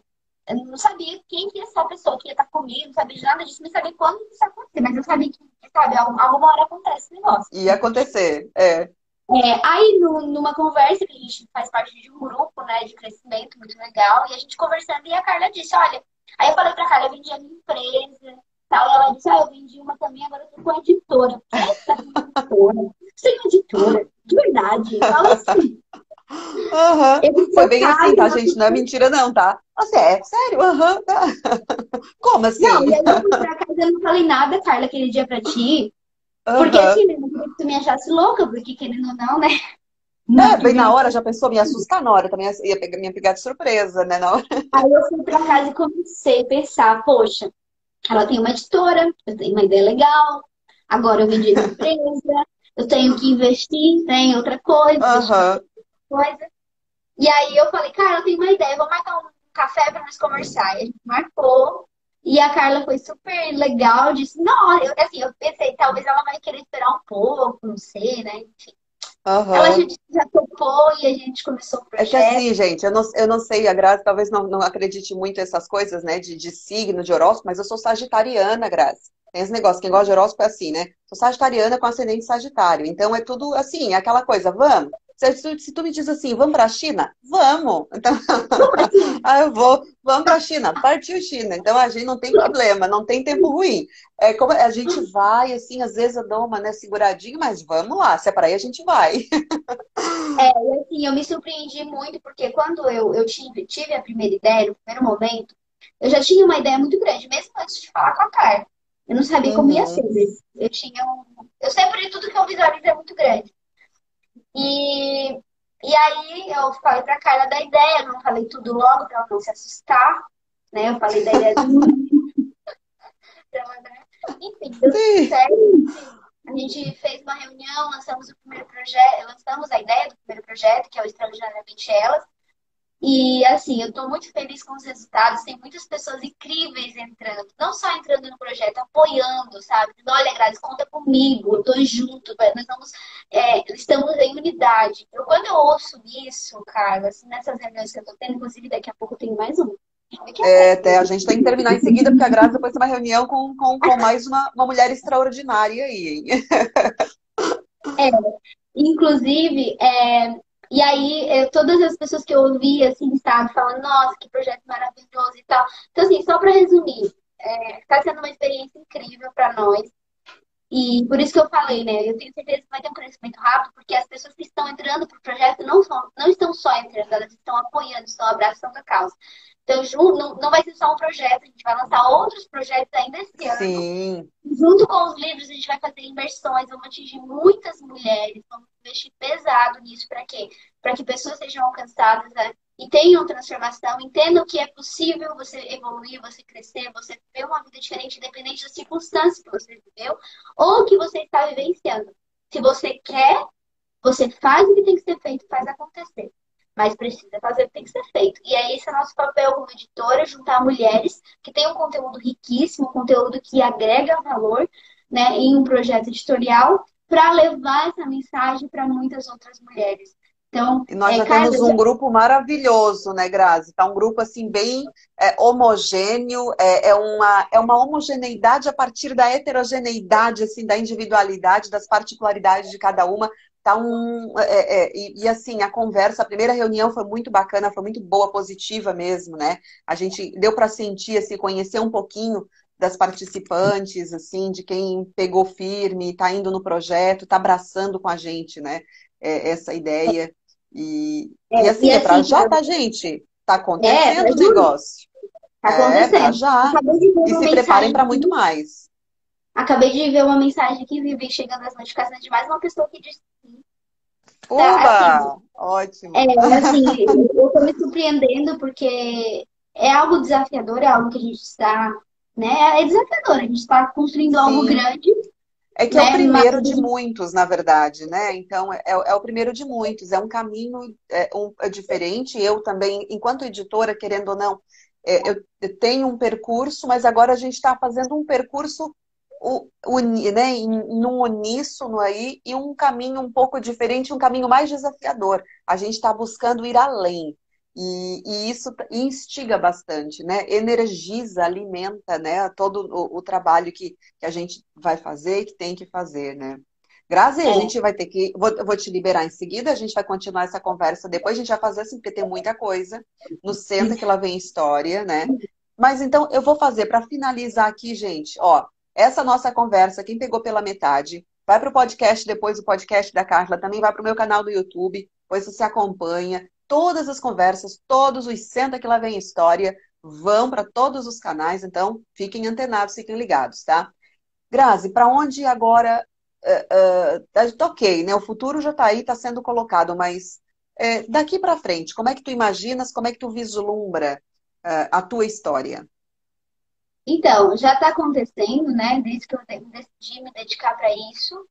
Eu não sabia quem que ia ser a pessoa que ia estar comigo, não sabia de nada disso, não sabia quando isso ia acontecer. Mas eu sabia que, sabe, alguma hora acontece esse negócio. Ia acontecer, é. É, aí, no, numa conversa que a gente faz parte de um grupo, né, de crescimento muito legal, e a gente conversando, e a Carla disse, olha, Aí eu falei pra cara, eu vendi a minha empresa, tal. Ela disse, ah, eu vendi uma também, agora eu tô com a editora. Essa editora. Sem editora, de verdade. Fala assim. Uhum. Foi bem assim, tá, gente? Não é mentira, não, tá? Você é sério? Uhum. Como assim? Não, e aí eu fui pra casa e não falei nada, Carla, aquele dia pra ti. Uhum. Porque assim, né, não queria que tu me achasse louca, porque querendo ou não, né? Não, é, bem na hora, já pensou, me assustar na hora, também ia pegar, me pegar de surpresa, né? Na hora. Aí eu fui pra casa e comecei a pensar, poxa, ela tem uma editora, eu tenho uma ideia legal, agora eu vendi a empresa, eu tenho que investir né, em outra coisa, Aham. coisa. E aí eu falei, cara, eu tenho uma ideia, vou marcar um café para nós conversar. E a gente marcou. E a Carla foi super legal, disse, não, eu, assim, eu pensei, talvez ela vai querer esperar um pouco, não sei, né? Enfim. Ela Aham. já, já topou e a gente começou o É que projeto. assim, gente, eu não, eu não sei, a Grazi talvez não, não acredite muito nessas coisas, né, de, de signo, de horóscopo, mas eu sou sagitariana, Grazi. Tem esse negócio, quem gosta de horóscopo é assim, né? Sou sagitariana com ascendente sagitário. Então é tudo assim, é aquela coisa, vamos. Se, se- se tu me diz assim, vamos pra China? Vamos! Então, ah, eu vou, vamos pra China, partiu China. Então a gente não tem problema, não tem tempo ruim. É como a gente vai, assim, às vezes eu dou uma, né, seguradinha, mas vamos lá, se é pra ir, a gente vai. É, assim, eu me surpreendi muito, porque quando eu, eu tive, tive a primeira ideia, no primeiro momento, eu já tinha uma ideia muito grande, mesmo antes de falar com a Carla. Eu não sabia como ia Uhum. ser. Eu tinha um. Eu sempre, tudo que eu visualizo é muito grande. E, e aí eu falei pra Carla da ideia, não falei tudo logo pra ela não se assustar, né? Eu falei da ideia do pra né? Enfim, deu tudo certo. A gente fez uma reunião, lançamos o primeiro projeto, lançamos a ideia do primeiro projeto, que é o Extraordinariamente Elas. E assim, eu estou muito feliz com os resultados. Tem muitas pessoas incríveis entrando, não só entrando no projeto, apoiando, sabe? Dizendo, Olha, Grazi, conta comigo, eu tô junto, nós vamos, é, estamos em unidade. Eu, quando eu ouço isso, cara, assim, nessas reuniões que eu tô tendo, inclusive daqui a pouco eu tenho mais a É, até a gente tem que terminar em seguida, porque a Grazi depois tem uma reunião com, com, com mais uma, uma mulher extraordinária aí, hein? É, inclusive, é, e aí é, todas as pessoas que eu ouvi, assim, sabe, falando, nossa, que projeto maravilhoso e tal. Então, assim, só para resumir, é, tá sendo uma experiência incrível para nós. E por isso que eu falei, né? Eu tenho certeza que vai ter um crescimento rápido, porque as pessoas que estão entrando para o projeto não, são, não estão só entrando, elas estão apoiando, estão abraçando a causa. Então, ju- não, não vai ser só um projeto, a gente vai lançar outros projetos ainda esse ano. Sim. Junto com os livros, a gente vai fazer imersões, vamos atingir muitas mulheres, vamos investir pesado nisso para quê? Para que pessoas sejam alcançadas né? e tenham transformação, entendam que é possível você evoluir, você crescer, você viver uma vida diferente, independente das circunstâncias que você viveu ou que você está vivenciando. Se você quer, você faz o que tem que ser feito, faz acontecer. Mas precisa fazer o que tem que ser feito. E aí, esse é nosso papel como editora, juntar mulheres que têm um conteúdo riquíssimo, um conteúdo que agrega valor, né, em um projeto editorial, para levar essa mensagem para muitas outras mulheres. Então, E nós é, já temos um grupo maravilhoso, né, Grazi? Tá um grupo assim bem é, homogêneo, é, é uma, é uma homogeneidade a partir da heterogeneidade, assim, da individualidade, das particularidades de cada uma. Tá um, é, é, e, e, assim, a conversa, a primeira reunião foi muito bacana, foi muito boa, positiva mesmo, né? A gente deu para sentir, assim, conhecer um pouquinho das participantes, assim, de quem pegou firme, está indo no projeto, está abraçando com a gente, né? É, essa ideia. E, É, e assim, e é pra assim, já, tá, gente? Tá É, acontecendo pra o negócio. tá É, pra acontecendo. já. E se preparem para muito mais. Acabei de ver uma mensagem aqui, vi chegando as notificações de mais uma pessoa que disse sim. Tá, assim! Ótimo. É, assim, eu tô me surpreendendo porque é algo desafiador, é algo que a gente está, né? É desafiador, a gente está construindo algo Sim. grande, É que é o né? primeiro Mas de muitos, na verdade, né? Então, é, é o primeiro de muitos. É um caminho é, um, é diferente. Eu também, enquanto editora, querendo ou não, é, eu, tenho um percurso, mas agora a gente está fazendo um percurso uni, né, num uníssono aí e um caminho um pouco diferente, um caminho mais desafiador. A gente está buscando ir além. E, e isso instiga bastante, né? Energiza, alimenta, né? Todo o, o trabalho que, que a gente vai fazer e que tem que fazer, né? Grazi, a é, gente vai ter que. Vou, eu vou te liberar em seguida, a gente vai continuar essa conversa depois, a gente vai fazer assim, porque tem muita coisa. No Senta que lá vem história, né? Mas então eu vou fazer para finalizar aqui, gente. Ó, essa nossa conversa, quem pegou pela metade, vai para o podcast, depois o podcast da Carla, também vai para o meu canal do YouTube, depois você acompanha. Todas as conversas, todos os Senta que lá vem história, vão para todos os canais, então fiquem antenados, fiquem ligados, tá? Grazi, para onde agora. Uh, uh, ok, né? O futuro já está aí, está sendo colocado, mas daqui para frente, como é que tu imaginas, como é que tu vislumbra a tua história? Então, já está acontecendo, né? Desde que eu decidi me dedicar para isso.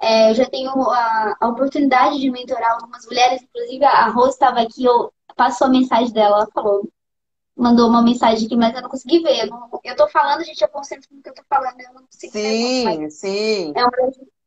É, eu já tenho a, a, oportunidade de mentorar algumas mulheres, inclusive a Rose estava aqui, eu passou a mensagem dela, ela falou, mandou uma mensagem aqui, mas eu não consegui ver. Eu, não, eu tô falando, gente, eu concentro no que eu tô falando, eu não consigo sim, ver. Sim, sim. É, uma,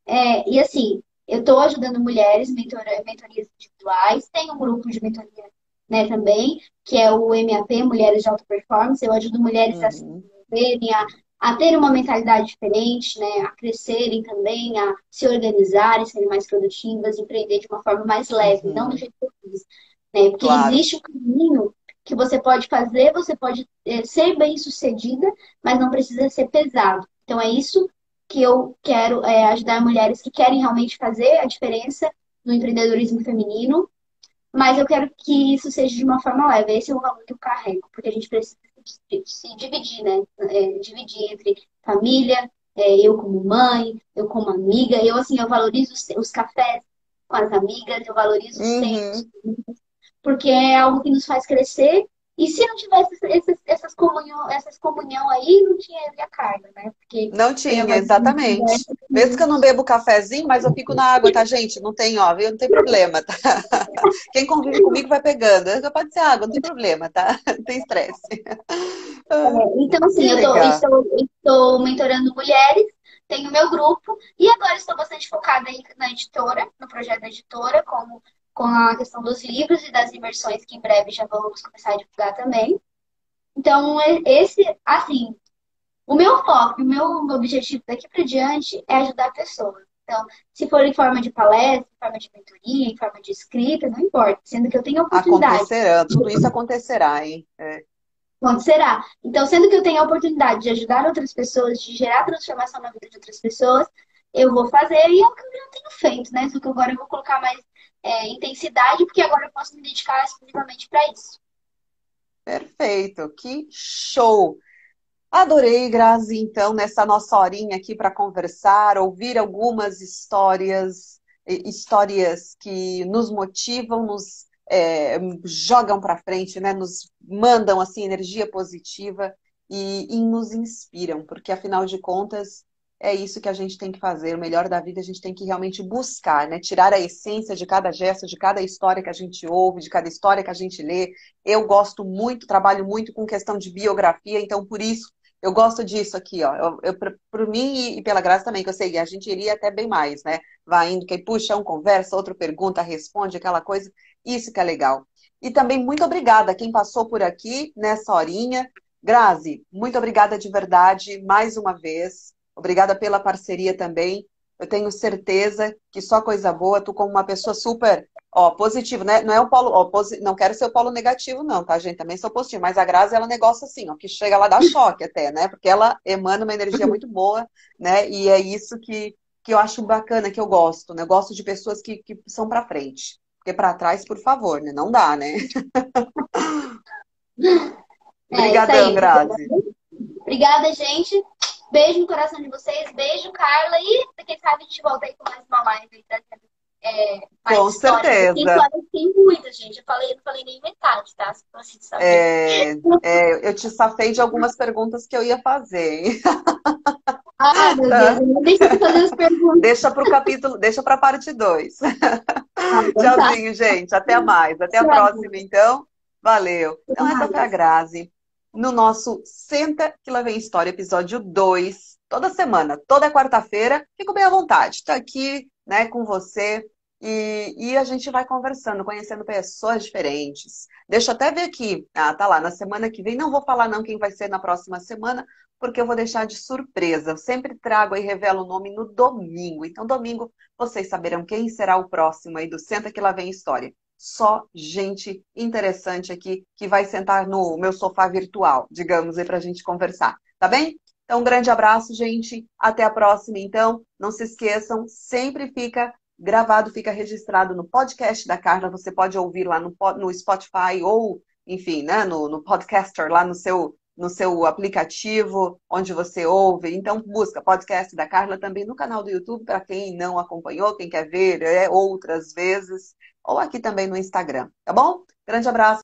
é, e assim, eu estou ajudando mulheres, mentora, mentorias individuais, tem um grupo de mentoria né, também, que é o MAP, Mulheres de Alta Performance. Eu ajudo mulheres uhum. a se desenvolverem, a, a terem uma mentalidade diferente, né, a crescerem também, a se organizarem, serem mais produtivas, empreender de uma forma mais leve, uhum. não do jeito que eu fiz. Né? Porque claro. existe um caminho que você pode fazer, você pode é, ser bem sucedida, mas não precisa ser pesado. Então é isso que eu quero é, ajudar mulheres que querem realmente fazer a diferença no empreendedorismo feminino, mas eu quero que isso seja de uma forma leve. Esse é o valor que eu carrego, porque a gente precisa se dividir, né? É, dividir entre família, é, eu como mãe, eu como amiga. Eu, assim, eu valorizo os, os cafés com as amigas, eu valorizo os uhum. porque é algo que nos faz crescer e se não tivesse esses, essas, comunhão, essas comunhão aí, não tinha a Carla, né? Porque não tinha, exatamente. Mesmo que eu não bebo cafezinho, mas eu fico na água, tá, gente? Não tem, ó, não tem problema, tá? Quem convive comigo vai pegando. Pode ser água, não tem problema, tá? Não tem estresse. É, então, assim, eu tô, estou, estou mentorando mulheres, tenho meu grupo, e agora estou bastante focada aí na editora, no projeto da editora, como com a questão dos livros e das imersões, que em breve já vamos começar a divulgar também. Então, esse, assim, o meu foco, o meu objetivo daqui para diante é ajudar pessoas. Então, se for em forma de palestra, em forma de mentoria, em forma de escrita, não importa, sendo que eu tenho a oportunidade. Acontecerá, tudo isso acontecerá, hein? É. Acontecerá. Então, sendo que eu tenho a oportunidade de ajudar outras pessoas, de gerar transformação na vida de outras pessoas, eu vou fazer e é o que eu já tenho feito, né? Só que agora eu vou colocar mais é, intensidade, porque agora eu posso me dedicar exclusivamente para isso. Perfeito, que show! Adorei, Grazi, então, nessa nossa horinha aqui para conversar, ouvir algumas histórias, histórias que nos motivam, nos é, jogam para frente, né? Nos mandam assim energia positiva e, e nos inspiram, porque afinal de contas é isso que a gente tem que fazer. O melhor da vida a gente tem que realmente buscar, né? Tirar a essência de cada gesto, de cada história que a gente ouve, de cada história que a gente lê. Eu gosto muito, trabalho muito com questão de biografia, então por isso eu gosto disso aqui, ó. Eu, eu, por mim e pela Graça também, que eu sei, a gente iria até bem mais, né? Vai indo, quem puxa, um conversa, outro pergunta, responde, aquela coisa. Isso que é legal. E também muito obrigada a quem passou por aqui nessa horinha. Grazi, muito obrigada de verdade, mais uma vez. Obrigada pela parceria também. Eu tenho certeza que só coisa boa, tu como uma pessoa super, ó, positivo, né? Não é o polo, ó, posi... não quero ser o polo negativo não, tá, gente? Também sou positivo, mas a Grazi, ela negócio assim, ó, que chega lá dá choque até, né? Porque ela emana uma energia muito boa, né? E é isso que, que eu acho bacana, que eu gosto, né? Eu gosto de pessoas que, que são para frente. Porque para trás, por favor, né? Não dá, né? É, Obrigadão, Grazi. Obrigada, gente. Beijo no coração de vocês, beijo, Carla, e quem sabe a gente volta aí com mais uma live trazendo é, com certeza. Tem muitas, gente. Eu falei, não falei nem metade, tá? Se você saber. É, é, eu te safei de algumas perguntas que eu ia fazer. Ah, meu tá. Deus, deixa eu fazer as perguntas. Deixa para o capítulo, deixa para a parte 2. Ah, então tá. Tchauzinho, tá. gente. Até mais. Até Tchau. a próxima, então. Valeu. Então, essa foi a Grazi no nosso Senta que lá vem história, episódio 2, toda semana, toda quarta-feira. Fico bem à vontade, estou aqui né, com você e, e, a gente vai conversando, conhecendo pessoas diferentes. Deixa eu até ver aqui. Ah, tá lá, na semana que vem. Não vou falar não quem vai ser na próxima semana, porque eu vou deixar de surpresa. Eu sempre trago e revelo o nome no domingo. Então, domingo, vocês saberão quem será o próximo aí do Senta que lá vem história só gente interessante aqui que vai sentar no meu sofá virtual, digamos, aí para a gente conversar, tá bem? Então, um grande abraço, gente. Até a próxima, então. Não se esqueçam, sempre fica gravado, fica registrado no podcast da Carla. Você pode ouvir lá no, no Spotify ou, enfim, né, no, no podcaster, lá no seu, no seu aplicativo, onde você ouve. Então, busca podcast da Carla também no canal do YouTube, para quem não acompanhou, quem quer ver é, outras vezes ou aqui também no Instagram, tá bom? Grande abraço.